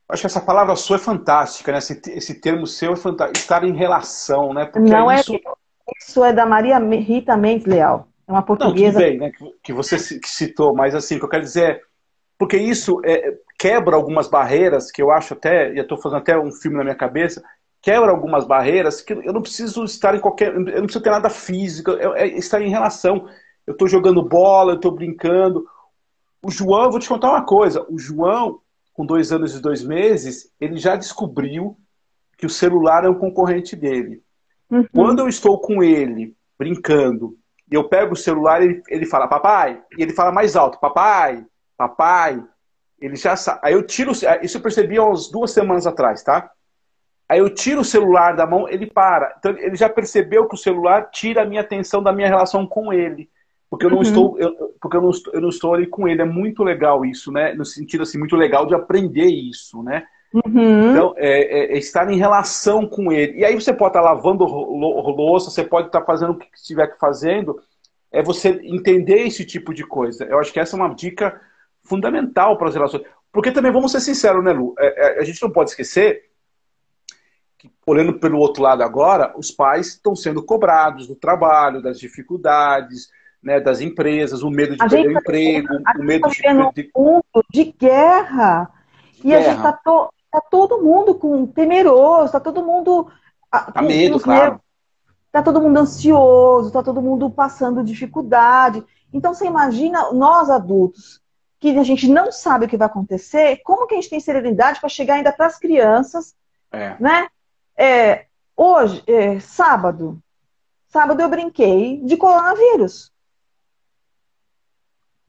Acho que essa palavra sua é fantástica, né? Esse, esse termo seu é fantástico. Estar em relação, né? Porque não é isso... é isso é da Maria Rita Mendes Leal. É uma portuguesa. Não, bem, né, que você citou, mas assim, o que eu quero dizer é. Porque isso é, quebra algumas barreiras, que eu acho até, e eu estou fazendo até um filme na minha cabeça, quebra algumas barreiras que eu não preciso estar em qualquer. Eu não preciso ter nada físico, é, é estar em relação. Eu estou jogando bola, eu estou brincando. O João, eu vou te contar uma coisa: o João, com dois anos e dois meses, ele já descobriu que o celular é um concorrente dele. Uhum. Quando eu estou com ele, brincando, e eu pego o celular ele, ele fala, papai, e ele fala mais alto, papai, papai. Ele já sabe. Aí eu tiro, isso eu percebi há umas duas semanas atrás, tá? Aí eu tiro o celular da mão, ele para. Então ele já percebeu que o celular tira a minha atenção da minha relação com ele. Porque eu não uhum. estou, eu, porque eu não eu não estou ali com ele. É muito legal isso, né? No sentido assim, muito legal de aprender isso, né? Uhum. Então, é, é, é, estar em relação com ele. E aí você pode estar lavando louça, você pode estar fazendo o que estiver fazendo, é você entender esse tipo de coisa. Eu acho que essa é uma dica fundamental para as relações. Porque também, vamos ser sinceros, né, Lu? É, é, a gente não pode esquecer que, olhando pelo outro lado agora, os pais estão sendo cobrados do trabalho, das dificuldades, né, das empresas, o medo de a perder o tá emprego, o medo tá de... Um mundo de guerra. E guerra. a gente está to... tá todo mundo com temeroso, está todo mundo... Tá com medo, claro. Está todo mundo ansioso, está todo mundo passando dificuldade. Então, você imagina nós adultos, que a gente não sabe o que vai acontecer, como que a gente tem serenidade para chegar ainda para as crianças, é. né? É, hoje, é, sábado, sábado eu brinquei de coronavírus.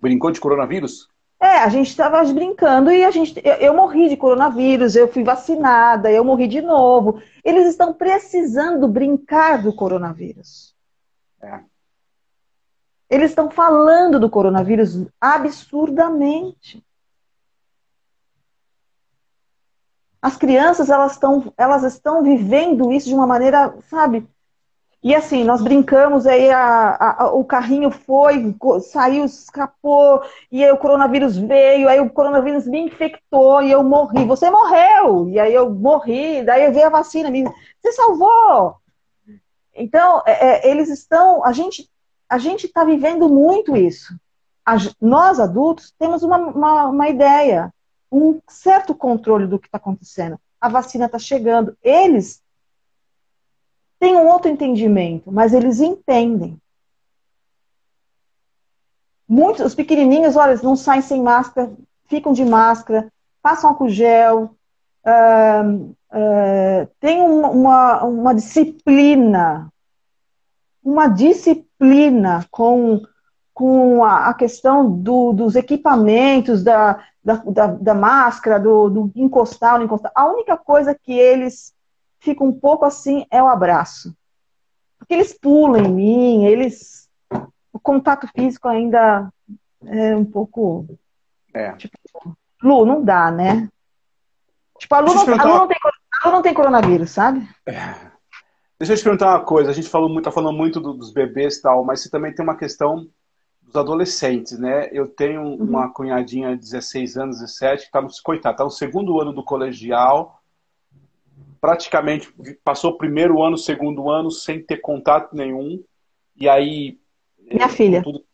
Brincou de coronavírus? É, a gente estava brincando e a gente, eu, eu, morri de coronavírus, eu fui vacinada, eu morri de novo. Eles estão precisando brincar do coronavírus. É. Eles estão falando do coronavírus absurdamente. As crianças, elas estão, elas estão vivendo isso de uma maneira, sabe? E assim, nós brincamos, aí a, a, o carrinho foi, saiu, escapou, e aí o coronavírus veio, aí o coronavírus me infectou e eu morri. Você morreu! E aí eu morri, daí veio a vacina, me... você salvou! Então, é, é, eles estão, a gente a gente está vivendo muito isso. Nós, adultos, temos uma, uma, uma ideia, um certo controle do que está acontecendo. A vacina está chegando. Eles têm um outro entendimento, mas eles entendem. Muitos, os pequenininhos, olha, eles não saem sem máscara, ficam de máscara, passam álcool gel, uh, uh, tem uma, uma disciplina, uma disciplina com, com a, a questão do, dos equipamentos, da, da, da, da máscara, do, do encostar, não encostar. A única coisa que eles ficam um pouco assim é o abraço. Porque eles pulam em mim, eles. O contato físico ainda é um pouco. É. Tipo, Lu, não dá, né? Tipo, a Lu, não, a Lu, não, tem, a Lu não tem coronavírus, sabe? É. Deixa eu te perguntar uma coisa. A gente falou muito, tá falando muito dos bebês e tal, mas você também tem uma questão dos adolescentes, né? Eu tenho uhum. uma cunhadinha de 16 anos, 17, que está no, coitado, tá no segundo ano do colegial, praticamente passou o primeiro ano, segundo ano, sem ter contato nenhum. E aí. Minha é, filha. Com tudo,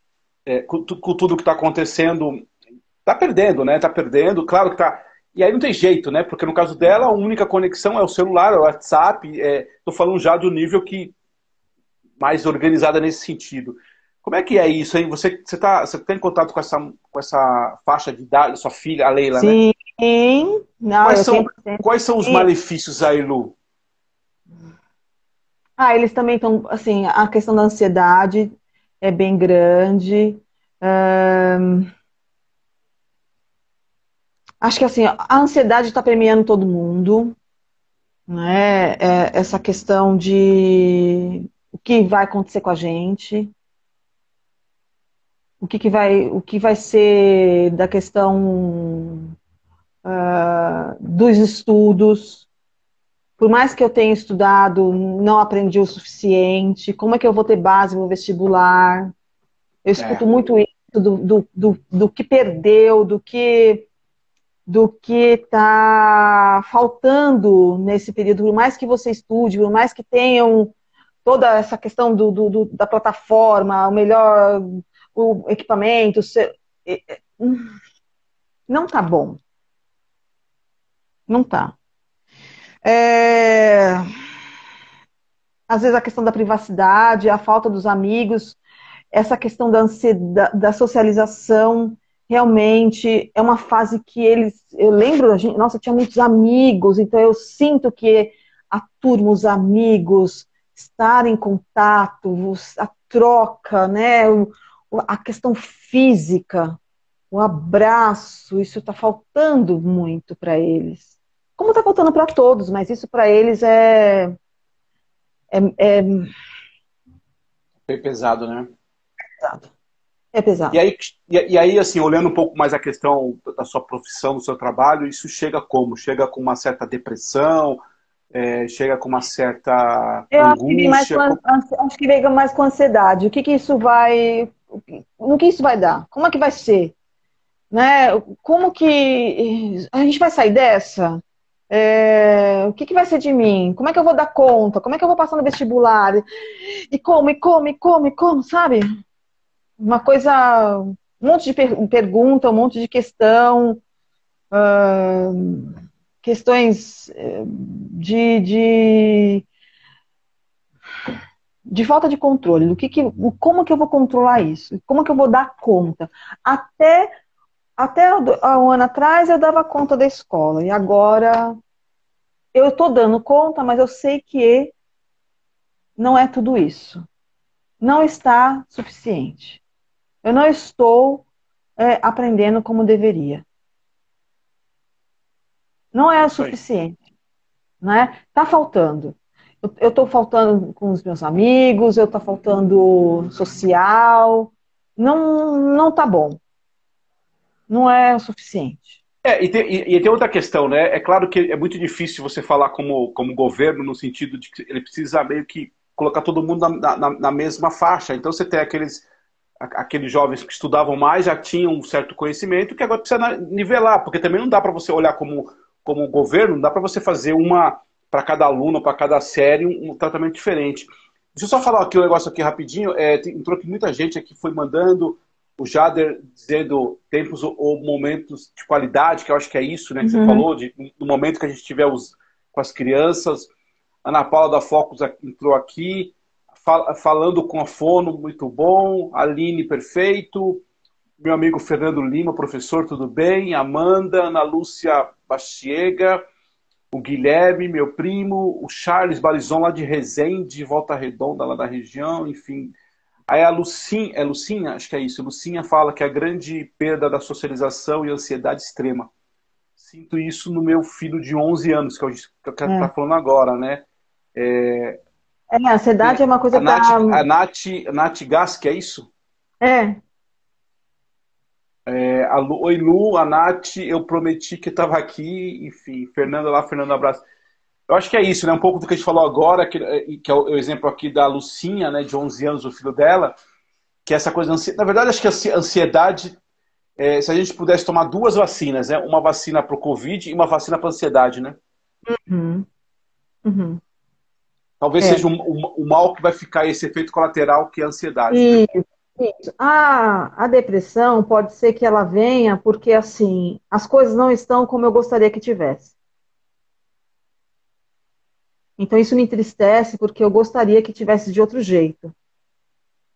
é, com, com tudo que está acontecendo, tá perdendo, né? Tá perdendo. Claro que tá e aí não tem jeito, né? Porque no caso dela, a única conexão é o celular, é o WhatsApp. Estou é... falando já do nível que mais organizada nesse sentido. Como é que é isso aí? Você, você, tá, você tem contato com essa, com essa faixa de idade, sua filha, a Leila, Sim. né? Sim. quais, são, quais são os Sim. malefícios aí, Lu? Ah, eles também estão, assim, a questão da ansiedade é bem grande. Acho que assim, a ansiedade está permeando todo mundo, né? É essa questão de o que vai acontecer com a gente, o que, que vai, o que vai ser da questão uh, dos estudos. Por mais que eu tenha estudado, não aprendi o suficiente. Como é que eu vou ter base no vestibular? Eu escuto é. muito isso do, do, do, do que perdeu, do que do que está faltando nesse período, por mais que você estude, por mais que tenham toda essa questão do, do, do da plataforma, o melhor o equipamento, não tá bom. Não tá. É... Às vezes a questão da privacidade, a falta dos amigos, essa questão da, ansiedade, da socialização, realmente é uma fase que eles. Eu lembro, a gente, nossa, tinha muitos amigos, então eu sinto que a turma, os amigos, estar em contato, a troca, né, a questão física, o abraço, isso está faltando muito para eles. Como está faltando para todos, mas isso para eles é, é, é. Bem pesado, né? Pesado. É pesado. E aí, e, e, aí, assim, olhando um pouco mais a questão da sua profissão, do seu trabalho, isso chega como? Chega com uma certa depressão? É, chega com uma certa Eu angústia? Acho que, mais com, acho que vem mais com ansiedade. O que, que isso vai... No que isso vai dar? Como é que vai ser? Né? Como que... A gente vai sair dessa? É, o que, que vai ser de mim? Como é que eu vou dar conta? Como é que eu vou passar no vestibular? E como, e como, e como, e como, sabe? uma coisa, um monte de per pergunta, um monte de questão, questões eh, de, de, de, falta de controle, do que, que como que eu vou controlar isso, como que eu vou dar conta. Até, até um ano atrás eu dava conta da escola, e agora eu estou dando conta, mas eu sei que não é tudo isso. Não está suficiente. Eu não estou é, aprendendo como deveria. Não é o suficiente. Né? Tá faltando. Eu estou faltando com os meus amigos, eu estou faltando social. Não, não tá bom. Não é o suficiente. É, e tem, e, e tem outra questão, né? É claro que é muito difícil você falar como, como governo no sentido de que ele precisa meio que colocar todo mundo na, na, na mesma faixa. Então você tem aqueles aqueles jovens que estudavam mais já tinham um certo conhecimento que agora precisa nivelar, porque também não dá para você olhar como, como governo, não dá para você fazer uma para cada aluno, para cada série, um, um, tratamento diferente. Deixa eu só falar aqui um negócio aqui rapidinho. É, entrou aqui muita gente aqui foi mandando o Jader dizendo tempos ou, momentos de qualidade, que eu acho que é isso, né, que uhum. você falou, de, no momento que a gente tiver os, com as crianças. Ana Paula da Focus entrou aqui falando com a Fono, muito bom. Aline, perfeito. Meu amigo Fernando Lima, professor, tudo bem? Amanda, Ana Lúcia Bastiega, o Guilherme, meu primo, o Charles Barizon lá de Resende, Volta Redonda lá da região, enfim. Aí a Lucinha, é Lucinha? Acho que é isso. Lucinha fala que a grande perda da socialização e ansiedade extrema. Sinto isso no meu filho de 11 anos, que é o que está é. falando agora, né? É, é, a ansiedade é uma coisa a Nath, pra... A Nath, a Nath Gask, é isso? É. é a Lu, Oi, Lu, a Nath, eu prometi que estava aqui, enfim, Fernanda lá, Fernando, abraço. Eu acho que é isso, né? Um pouco do que a gente falou agora, que, que é o exemplo aqui da Lucinha, né, de 11 anos, o filho dela, que é essa coisa, na verdade, acho que a ansiedade, é, se a gente pudesse tomar duas vacinas, né? Uma vacina para o Covid e uma vacina para a ansiedade, né? Uhum. Uhum. Talvez é. seja o, o, o, mal que vai ficar esse efeito colateral que é a ansiedade. Né? Isso, né? isso. A, a depressão pode ser que ela venha porque, assim, as coisas não estão como eu gostaria que tivesse. Então, isso me entristece porque eu gostaria que tivesse de outro jeito.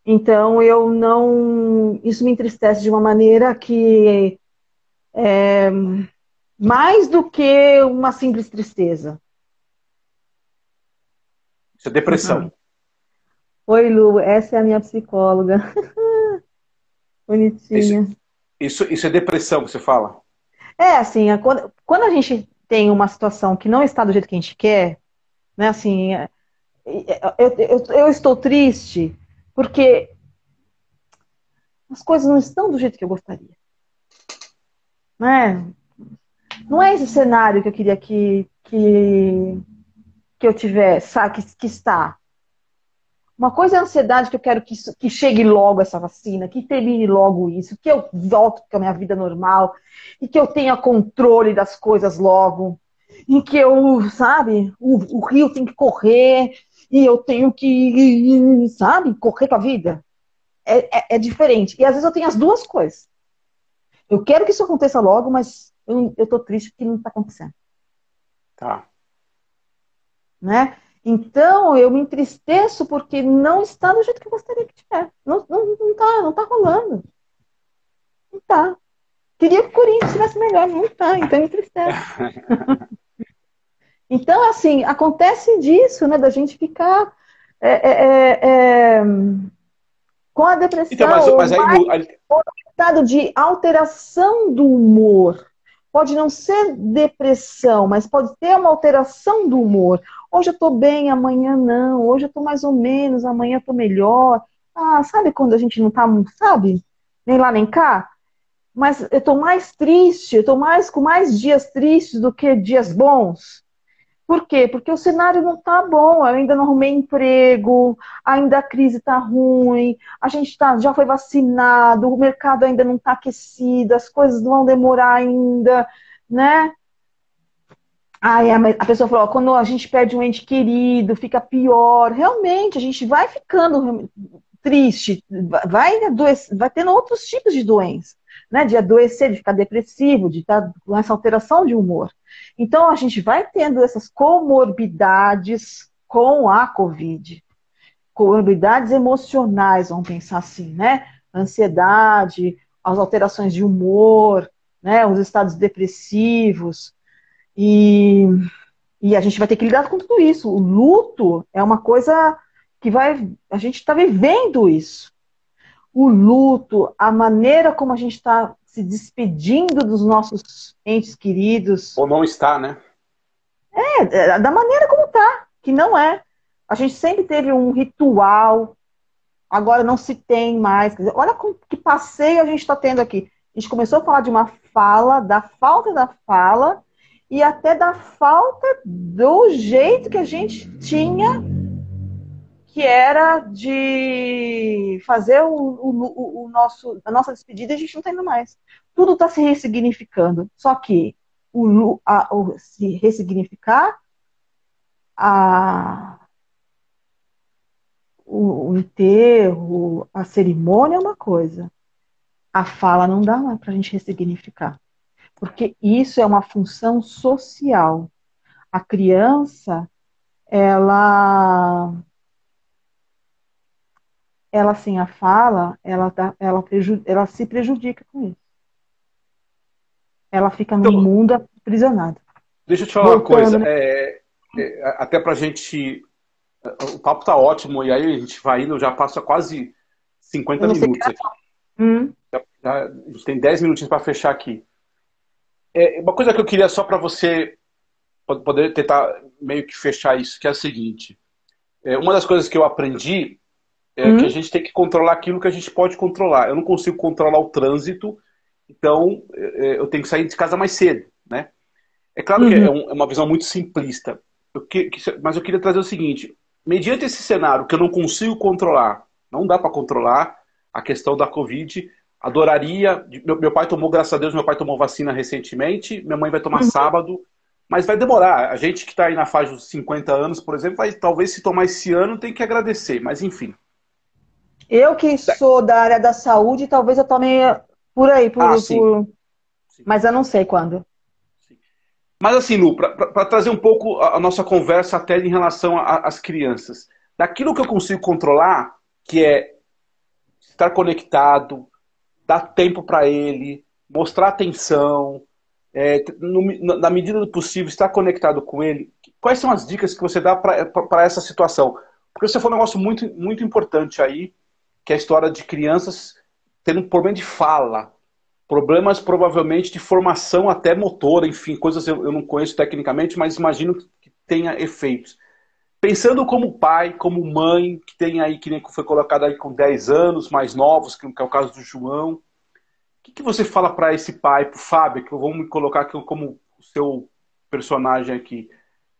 Então, eu não. Isso me entristece de uma maneira que. É, mais do que uma simples tristeza. Isso é depressão. Uhum. Oi, Lu, essa é a minha psicóloga. Bonitinha. Isso, isso, isso, é depressão que você fala? É, assim, quando, quando a gente tem uma situação que não está do jeito que a gente quer, né, assim, é, é, eu, eu, eu estou triste porque as coisas não estão do jeito que eu gostaria. Né? Não é esse cenário que eu queria que, que que eu tiver, sabe, que, que está. Uma coisa é a ansiedade que eu quero que, que chegue logo essa vacina, que termine logo isso, que eu volte com a minha vida normal e que eu tenha controle das coisas logo. E que eu, sabe, o, o rio tem que correr e eu tenho que, sabe, correr com a vida. É, é, é, diferente. E às vezes eu tenho as duas coisas. Eu quero que isso aconteça logo, mas eu, eu tô triste porque não está acontecendo. Tá né? Então eu me entristeço porque não está do jeito que eu gostaria que tivesse. Não, não, não tá, não tá rolando. Não tá. Queria que o Corinthians estivesse melhor, não tá, então me entristece. então, assim, acontece disso, né? Da gente ficar é, é, é, é com a depressão. Então, mas, mas aí, ou estado de alteração do humor. Pode não ser depressão, mas pode ter uma alteração do humor. Hoje eu estou bem, amanhã não. Hoje eu estou mais ou menos, amanhã eu estou melhor. Ah, sabe quando a gente não está, sabe? nem lá nem cá, mas eu estou mais triste, eu estou mais com mais dias tristes do que dias bons. Por quê? Porque o cenário não está bom, eu ainda não arrumei emprego, ainda a crise está ruim, a gente tá, já foi vacinado, o mercado ainda não está aquecido, as coisas vão demorar ainda, né? Aí a pessoa falou, quando a gente perde um ente querido, fica pior. Realmente, a gente vai ficando triste, vai, vai tendo outros tipos de doença, né? De adoecer, de ficar depressivo, de estar com essa alteração de humor. Então, a gente vai tendo essas comorbidades com a Covid. Comorbidades emocionais, vamos pensar assim, né? Ansiedade, as alterações de humor, né? Os estados depressivos, e, e a gente vai ter que lidar com tudo isso. O luto é uma coisa que vai. A gente está vivendo isso. O luto, a maneira como a gente está se despedindo dos nossos entes queridos. Ou não está, né? É, é da maneira como está, que não é. A gente sempre teve um ritual, agora não se tem mais. Dizer, olha que passeio a gente está tendo aqui. A gente começou a falar de uma fala, da falta da fala, e até da falta do jeito que a gente tinha, que era de fazer o, o, o nosso, a nossa despedida, a gente não está indo mais. Tudo está se ressignificando. Só que o, a, o, se ressignificar a, o, o enterro, a cerimônia é uma coisa. A fala não dá mais para a gente ressignificar porque isso é uma função social. A criança, ela ela sem a fala, ela, tá, ela, ela se prejudica com isso. Ela fica no então, mundo aprisionada. Deixa eu te falar Voltando, uma coisa. Né? É, é, até pra gente. O papo tá ótimo, e aí a gente vai indo, já passa quase 50 minutos aqui. Hum. Já, já, a gente tem 10 minutinhos para fechar aqui. É, uma coisa que eu queria só para você poder tentar meio que fechar isso, que é o seguinte. É, uma das coisas que eu aprendi é que a uhum. gente tem que controlar aquilo que a gente pode controlar. Eu não consigo controlar o trânsito, então é, é eu tenho que sair de casa mais cedo, né? É claro uhum. que é, um, é, uma visão muito simplista, eu que, mas eu queria trazer o seguinte: mediante esse cenário que eu não consigo controlar, não dá para controlar a questão da Covid, Adoraria. Meu, meu, pai tomou, graças a Deus, meu pai tomou vacina recentemente. Minha mãe vai tomar uhum. sábado. Mas vai demorar. A gente que está aí na faixa dos 50 anos, por exemplo, vai, talvez se tomar esse ano tem que agradecer. Mas enfim. Eu que sou da área da saúde, talvez eu tome por aí, por, ah, por... Mas eu não sei quando. Mas assim, Lu, para trazer um pouco a, a, nossa conversa até em relação às crianças. Daquilo que eu consigo controlar, que é estar conectado, dar tempo para ele, mostrar atenção, é, no, na medida do possível, estar conectado com ele. Quais são as dicas que você dá para essa situação? Porque você falou um negócio muito, muito importante aí, que é a história de crianças tendo um problema de fala, problemas provavelmente de formação até motora, enfim, coisas eu, eu não conheço tecnicamente, mas imagino que tenha efeitos. Pensando como pai, como mãe, que tem aí, que nem foi colocado aí com 10 anos, mais novos, que é o caso do João, o que, que você fala para esse pai, para o Fábio, que me colocar aqui como seu personagem aqui.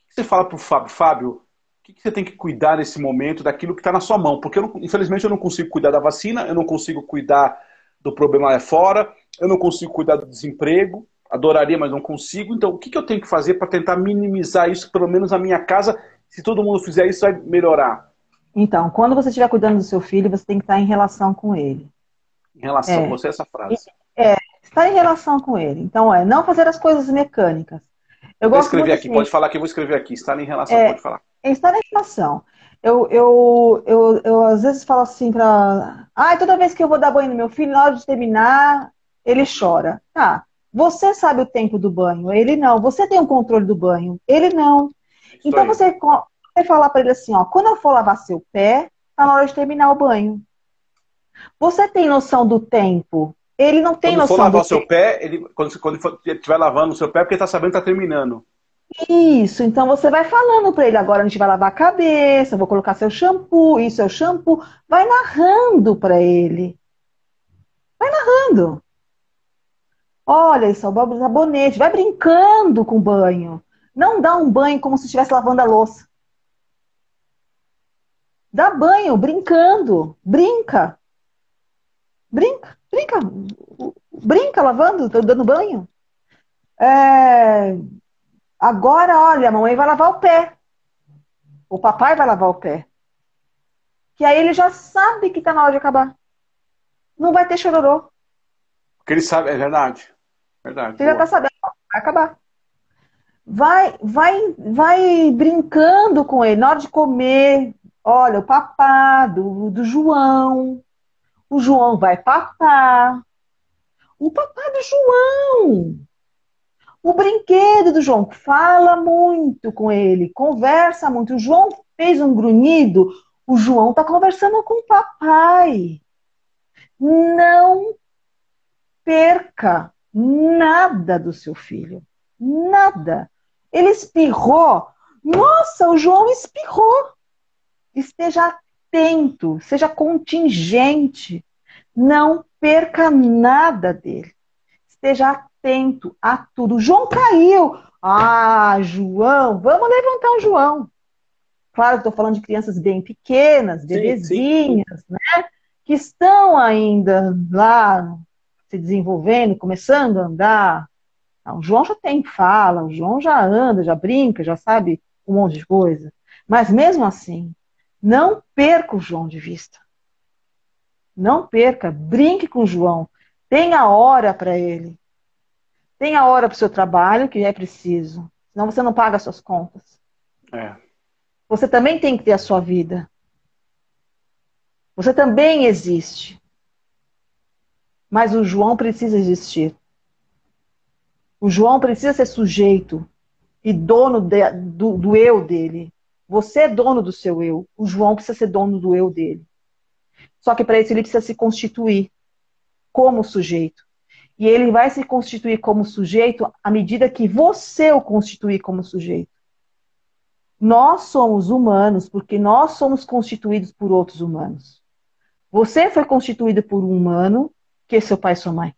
O que você fala para o Fábio? Fábio, que, que você tem que cuidar nesse momento daquilo que está na sua mão? Porque, eu não, infelizmente, eu não consigo cuidar da vacina, eu não consigo cuidar do problema lá fora, eu não consigo cuidar do desemprego, adoraria, mas não consigo. Então, o que, que eu tenho que fazer para tentar minimizar isso, pelo menos na minha casa, se todo mundo fizer isso, vai melhorar. Então, quando você estiver cuidando do seu filho, você tem que estar em relação com ele. Em relação, é. você essa frase. É, estar em relação com ele. Então, é não fazer as coisas mecânicas. Eu vou escrever aqui, assim, pode falar que eu vou escrever aqui. Estar em relação, é, pode falar. É estar em relação. Eu, eu, eu, eu às vezes falo assim pra. Ah, toda vez que eu vou dar banho no meu filho, na hora de terminar, ele chora. Tá. Você sabe o tempo do banho, ele não. Você tem o controle do banho, ele não. Então você vai falar para ele assim, ó, quando eu for lavar seu pé, tá na hora de terminar o banho. Você tem noção do tempo? Ele não tem quando noção for lavar o seu tempo. pé, ele, quando, quando estiver lavando o seu pé, porque ele tá sabendo que tá terminando. Isso, então você vai falando para ele, agora a gente vai lavar a cabeça, vou colocar seu shampoo, isso é o shampoo, vai narrando para ele. Vai narrando. Olha, isso é o sabonete. Vai brincando com o banho. Não dá um banho como se estivesse lavando a louça. Dá banho brincando. Brinca. Brinca, brinca. Brinca lavando, dando banho. É... Agora, olha, a mamãe vai lavar o pé. O papai vai lavar o pé. Que aí ele já sabe que está na hora de acabar. Não vai ter chororô. Porque ele sabe, é verdade. Verdade. Você boa. já está sabendo, vai acabar. Vai, vai, vai brincando com ele. Na hora de comer, olha, o papá do, do João. O João vai papar. O papá do João. O brinquedo do João fala muito com ele, conversa muito. O João fez um grunhido, o João está conversando com o papai. Não perca nada do seu filho. Nada. Ele espirrou. Nossa, o João espirrou. Esteja atento, seja contingente. Não perca nada dele. Esteja atento a tudo. João caiu. Ah, João, vamos levantar o João. Claro que estou falando de crianças bem pequenas, bebezinhas, né? Que estão ainda lá se desenvolvendo, começando a andar. Ah, o João já tem fala, o João já anda, já brinca, já sabe um monte de coisa. Mas mesmo assim, não perca o João de vista. Não perca, brinque com o João. Tenha hora para ele. Tenha hora para o seu trabalho, que é preciso. Senão você não paga as suas contas. É. Você também tem que ter a sua vida. Você também existe. Mas o João precisa existir. O João precisa ser sujeito e dono de, do, do eu dele. Você é dono do seu eu. O João precisa ser dono do eu dele. Só que para isso ele precisa se constituir como sujeito. E ele vai se constituir como sujeito à medida que você o constituir como sujeito. Nós somos humanos porque nós somos constituídos por outros humanos. Você foi constituído por um humano que é seu pai e sua mãe.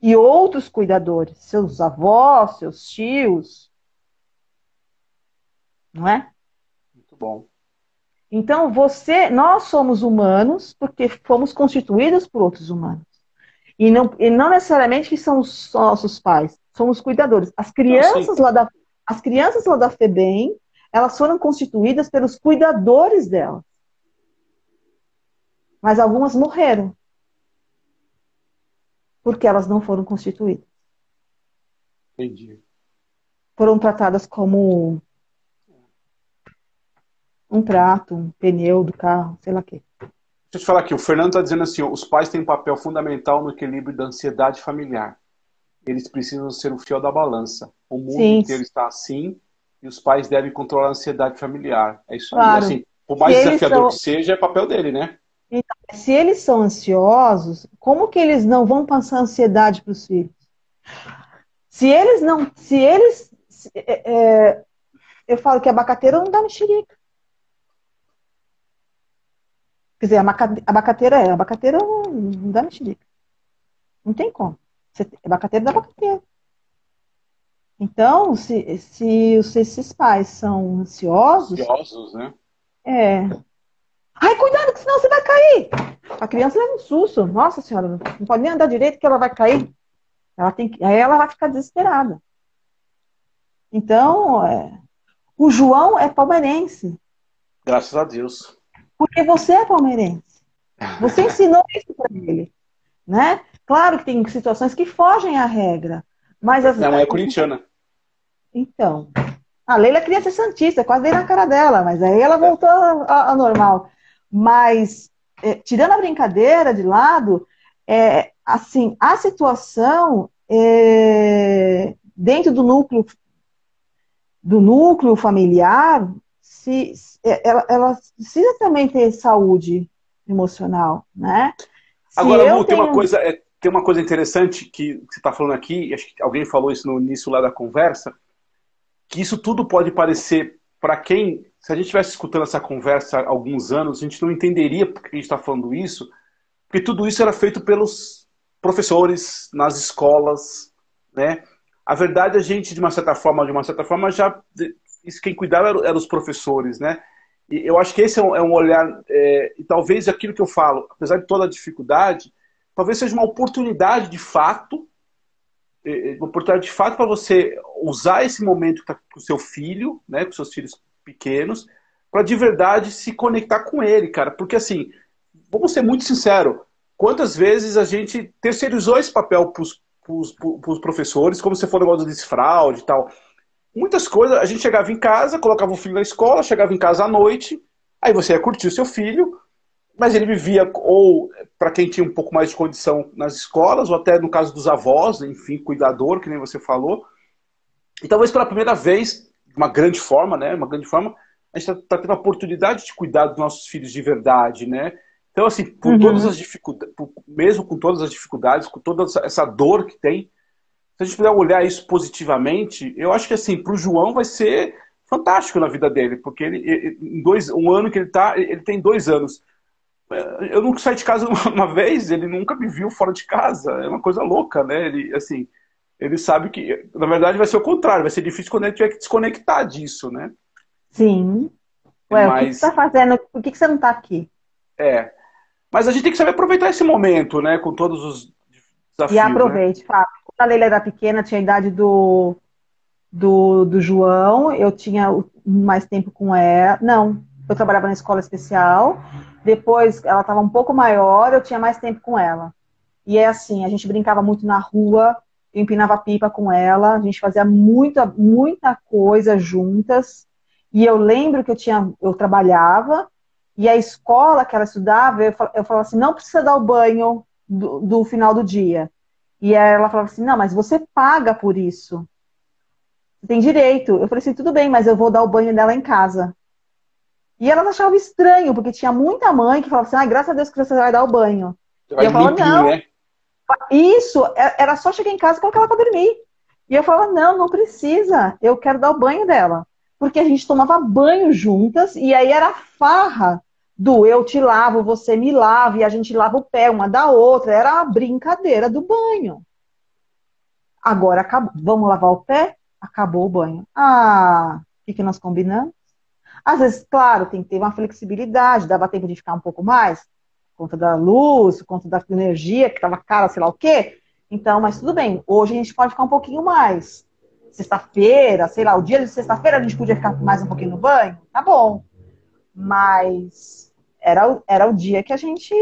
E outros cuidadores, seus avós, seus tios. Não é? Muito bom. Então, você, nós somos humanos porque fomos constituídos por outros humanos. E não, e não necessariamente que são os nossos pais, somos cuidadores. As crianças, lá, da, as crianças lá da FEBEM, elas foram constituídas pelos cuidadores delas. Mas algumas morreram porque elas não foram constituídas. Entendi. Foram tratadas como um prato, um pneu do carro, sei lá o quê. Deixa eu te falar aqui, o Fernando está dizendo assim, os pais têm um papel fundamental no equilíbrio da ansiedade familiar. Eles precisam ser o fiel da balança. O mundo Sim. inteiro está assim e os pais devem controlar a ansiedade familiar. É isso claro. aí. Assim, por mais desafiador são... que seja, é papel dele, né? Então, se eles são ansiosos, como que eles não vão passar ansiedade para os filhos? Se eles não, se eles, se, é, é, eu falo que a abacateira não dá mexerica. Quer dizer, a abacateira é, a abacateira não dá mexerica. Não tem como. Você, abacateira dá abacateira. Então, se, se, se esses pais são ansiosos. Ansiosos, né? É, Ai, cuidado, que senão você vai cair. A criança leva um susto. Nossa senhora, não pode nem andar direito que ela vai cair. Ela tem que... Aí ela vai ficar desesperada. Então, é... o João é palmeirense. Graças a Deus. Porque você é palmeirense. Você ensinou isso para ele. Né? Claro que tem situações que fogem à regra. Mas as... Não, é corintiana. Então. A Leila queria ser santista, quase dei na cara dela, mas aí ela voltou ao normal. Mas, é, tirando a brincadeira de lado, é, assim, a situação é, dentro do núcleo do núcleo familiar, se, é, ela, ela, precisa também ter saúde emocional, né? Se Agora, Lu, tenho... tem uma coisa, é, tem uma coisa interessante que, que você está falando aqui, acho que alguém falou isso no início lá da conversa, que isso tudo pode parecer para quem se a gente estivesse escutando essa conversa há alguns anos, a gente não entenderia por que a gente está falando isso, porque tudo isso era feito pelos, professores, nas escolas, né? A verdade, a gente, de uma certa forma, de uma certa forma, já isso quem cuidava eram era os professores, né? E eu acho que esse é um, é um olhar, é, e talvez aquilo que eu falo, apesar de toda a dificuldade, talvez seja uma oportunidade de fato, é, é, uma oportunidade de fato para você usar esse momento tá com o seu filho, né, com seus filhos pequenos, para de verdade se conectar com ele, cara. Porque assim, vamos ser muito sinceros, quantas vezes a gente terceirizou esse papel para os professores, como se for um negócio de desfraude e tal. Muitas coisas, a gente chegava em casa, colocava o filho na escola, chegava em casa à noite, aí você ia curtir o seu filho, mas ele vivia, ou para quem tinha um pouco mais de condição nas escolas, ou até no caso dos avós, enfim, cuidador, que nem você falou. E talvez pela primeira vez, de uma grande forma, né? Uma grande forma, a gente está tá tendo a oportunidade de cuidar dos nossos filhos de verdade, né? Então, assim, por uhum. todas as dificuldades, mesmo com todas as dificuldades, com toda essa dor que tem, se a gente puder olhar isso positivamente, eu acho que assim, para o João vai ser fantástico na vida dele, porque ele, dois, um ano que ele está, ele tem dois anos. É, eu nunca saí de casa uma vez, ele nunca me viu fora de casa. É uma coisa louca, né? Ele, assim, ele sabe que, na verdade, vai ser o contrário, vai ser difícil quando ele tiver que desconectar disso, né? Sim. Ué, Mas... o que você está fazendo? Por que você não está aqui? É. Mas a gente tem que saber aproveitar esse momento, né? Com todos os desafios. E aproveite, né? Fábio a Leila era pequena, tinha a idade do, do, do João, eu tinha mais tempo com ela. Não, eu trabalhava na escola especial. Depois ela estava um pouco maior, eu tinha mais tempo com ela. E é assim, a gente brincava muito na rua, eu empinava pipa com ela, a gente fazia muita, muita coisa juntas. E eu lembro que eu tinha, eu trabalhava, e a escola que ela estudava, eu, eu falava assim, não precisa dar o banho do, do final do dia. E ela falava assim: não, mas você paga por isso. Você tem direito. Eu falei assim: tudo bem, mas eu vou dar o banho dela em casa. E ela achava estranho, porque tinha muita mãe que falava assim: ah, graças a Deus que você vai dar o banho. e eu falava: não. Né? Isso, é, era só chegar em casa e colocar ela para dormir. E eu falava: não, não precisa. Eu quero dar o banho dela. Porque a gente tomava banho juntas e aí era farra do eu te lavo, você me lava, e a gente lava o pé uma da outra. Era a brincadeira do banho. Agora acabou. Vamos lavar o pé? Acabou o banho. Ah, o que, que nós combinamos? Às vezes, claro, tem que ter uma flexibilidade, dava tempo de ficar um pouco mais, conta da luz, conta da energia, que estava cara, sei lá o quê. Então, mas tudo bem, hoje a gente pode ficar um pouquinho mais. Sexta-feira, sei lá, o dia de sexta-feira a gente podia ficar mais um pouquinho no banho? Tá bom. Mas era, era o dia que a gente.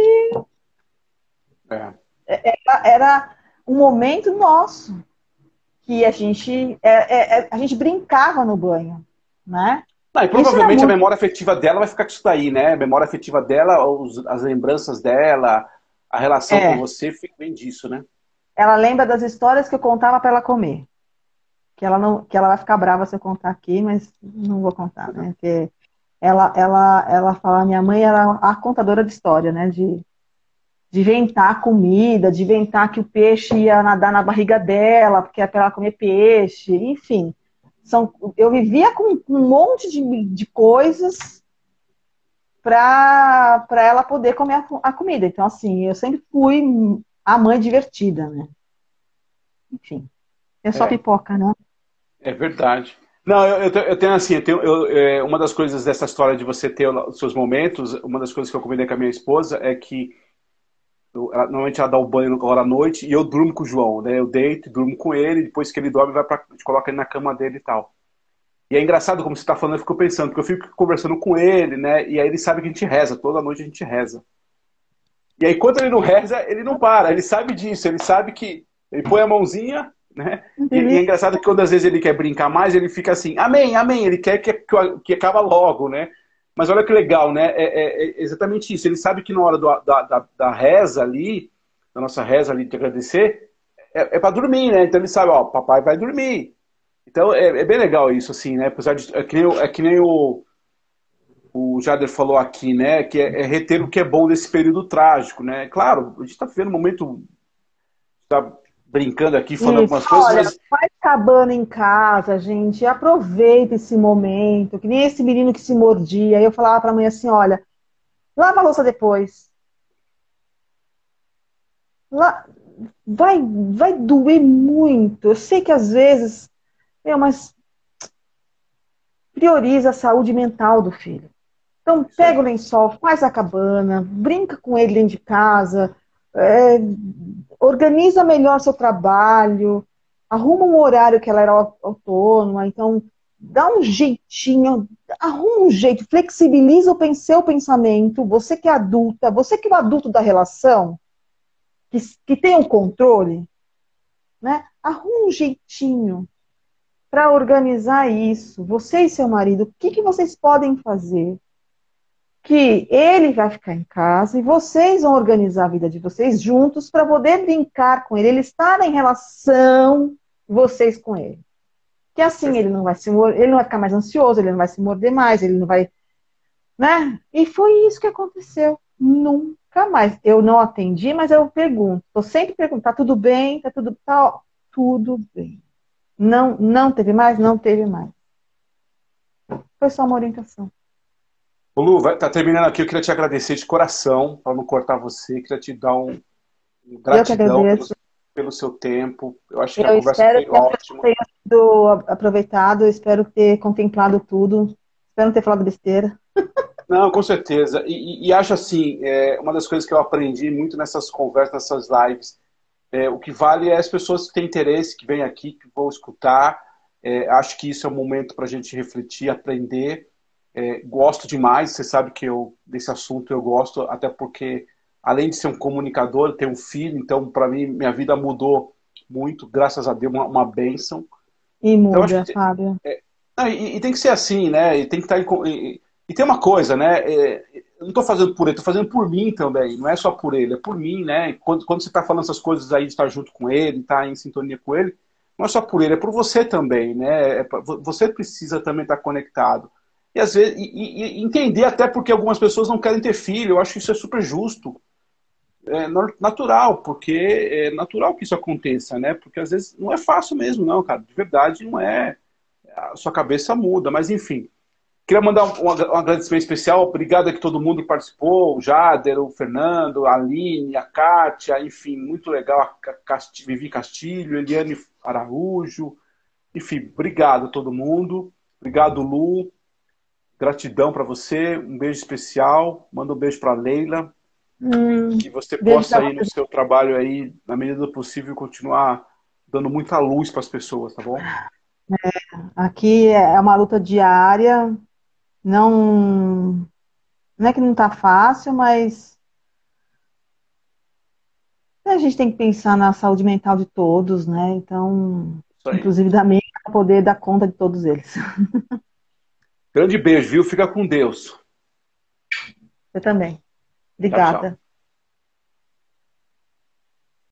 É. Era, era um momento nosso que a gente, é, é, é, a gente brincava no banho, né? Não, e provavelmente muito... a memória afetiva dela vai ficar com isso daí, né? A memória afetiva dela, os, as lembranças dela, a relação é. com você, fica bem disso, né? Ela lembra das histórias que eu contava para ela comer. Que ela, não, que ela vai ficar brava se eu contar aqui, mas não vou contar, né? Porque ela, ela, ela fala, minha mãe era a contadora de história, né? De, de inventar comida, de inventar que o peixe ia nadar na barriga dela, porque era para ela comer peixe, enfim. São, eu vivia com um monte de, de coisas para ela poder comer a, a, comida. Então, assim, eu sempre fui a mãe divertida, né? Enfim. É só é. pipoca, né? É verdade. Não, eu, eu, tenho assim, eu tenho, eu, é, uma das coisas dessa história de você ter os seus momentos, uma das coisas que eu combinei com a minha esposa é que ela, normalmente ela dá o banho agora à noite e eu durmo com o João, né? Eu deito, durmo com ele, depois que ele dorme, vai pra, coloca ele na cama dele e tal. E é engraçado como você está falando, eu fico pensando, porque eu fico conversando com ele, né? E aí ele sabe que a gente reza, toda noite a gente reza. E aí, quando ele não reza, ele não para, ele sabe disso, ele sabe que ele põe a mãozinha, né? E, e, é engraçado que quando às vezes ele quer brincar mais, ele fica assim, amém, amém, ele quer que, que, que acaba logo, né? Mas olha que legal, né? É, é, é exatamente isso. Ele sabe que na hora do, da, da, da, reza ali, da nossa reza ali de agradecer, é, é para dormir, né? Então ele sabe, ó, papai vai dormir. Então é, é bem legal isso, assim, né? Apesar de. É que nem, é que nem o, o Jader falou aqui, né? Que é, é reter o que é bom desse período trágico, né? Claro, a gente está vivendo um momento. Tá brincando aqui, falando Isso, algumas coisas. Olha, mas... vai acabando em casa, gente. Aproveita esse momento. Que nem esse menino que se mordia. Eu falava pra mãe assim: olha, lava a louça depois. La... vai, vai doer muito. Eu sei que às vezes, é, mas prioriza a saúde mental do filho. Então, pega o lençol, faz a cabana, brinca com ele dentro de casa, é, organiza melhor seu trabalho, arruma um horário que ela era autônoma, então dá um jeitinho, arruma um jeito, flexibiliza o seu pensamento, você que é adulta, você que é o adulto da relação, que, que tem o controle, né? Arruma um jeitinho para organizar isso. Você e seu marido, o que, que vocês podem fazer? Que ele vai ficar em casa e vocês vão organizar a vida de vocês juntos para poder brincar com ele, ele estar em relação vocês com ele. Que assim ele não vai se ele não vai ficar mais ansioso, ele não vai se morder mais, ele não vai, né? E foi isso que aconteceu. Nunca mais. Eu não atendi, mas eu pergunto. Tô sempre perguntando, tá tudo bem? Tá tudo tá tudo bem. Não, não teve mais, não teve mais. Foi só uma orientação. Ô Lu, vai, tá terminando aqui. Eu queria te agradecer de coração, para não cortar você. Queria te dar um, um gratidão pelo, pelo, seu tempo. Eu acho que eu a conversa foi que ótima. Tenha sido aproveitado, espero ter contemplado tudo. Espero não ter falado besteira. Não, com certeza. E, e, e acho assim, é, uma das coisas que eu aprendi muito nessas conversas, nessas lives, é, o que vale é as pessoas que têm interesse, que vêm aqui, que vão escutar. É, acho que isso é um momento para a gente refletir, aprender. É, gosto demais, você sabe que eu desse assunto eu gosto, até porque além de ser um comunicador, tenho um filho, então para mim minha vida mudou muito, graças a Deus, uma, uma bênção. E muda, então, Fábio. É, e, e, tem que ser assim, né? E tem que estar tá em, e, e, tem uma coisa, né? É, eu não estou fazendo por ele, estou fazendo por mim também. Não é só por ele, é por mim, né? Quando, quando você está falando essas coisas aí de estar junto com ele, estar em sintonia com ele, não é só por ele, é por você também, né? É pra, você precisa também estar conectado. E às vezes e, e entender até porque algumas pessoas não querem ter filho. Eu acho que isso é super justo. É natural, porque é natural que isso aconteça, né? Porque às vezes não é fácil mesmo, não, cara. De verdade, não é. A sua cabeça muda, mas enfim. Queria mandar um, um, agradecimento especial. Obrigado a que todo mundo participou. O Jader, o Fernando, a Aline, a Kátia, enfim, muito legal. A Cast... Vivi Castilho, Eliane Araújo. Enfim, obrigado a todo mundo. Obrigado, Lu. Gratidão para você. Um beijo especial. Manda um beijo para Leila. Hum, que você possa aí no seu trabalho aí, na medida do possível, continuar dando muita luz para as pessoas, tá bom? É, aqui é uma luta diária não. Não é que não está fácil, mas a gente tem que pensar na saúde mental de todos, né? Então, inclusive da minha, para poder dar conta de todos eles. Grande beijo, viu? Fica com Deus. Você também. Obrigada. Tchau, tchau.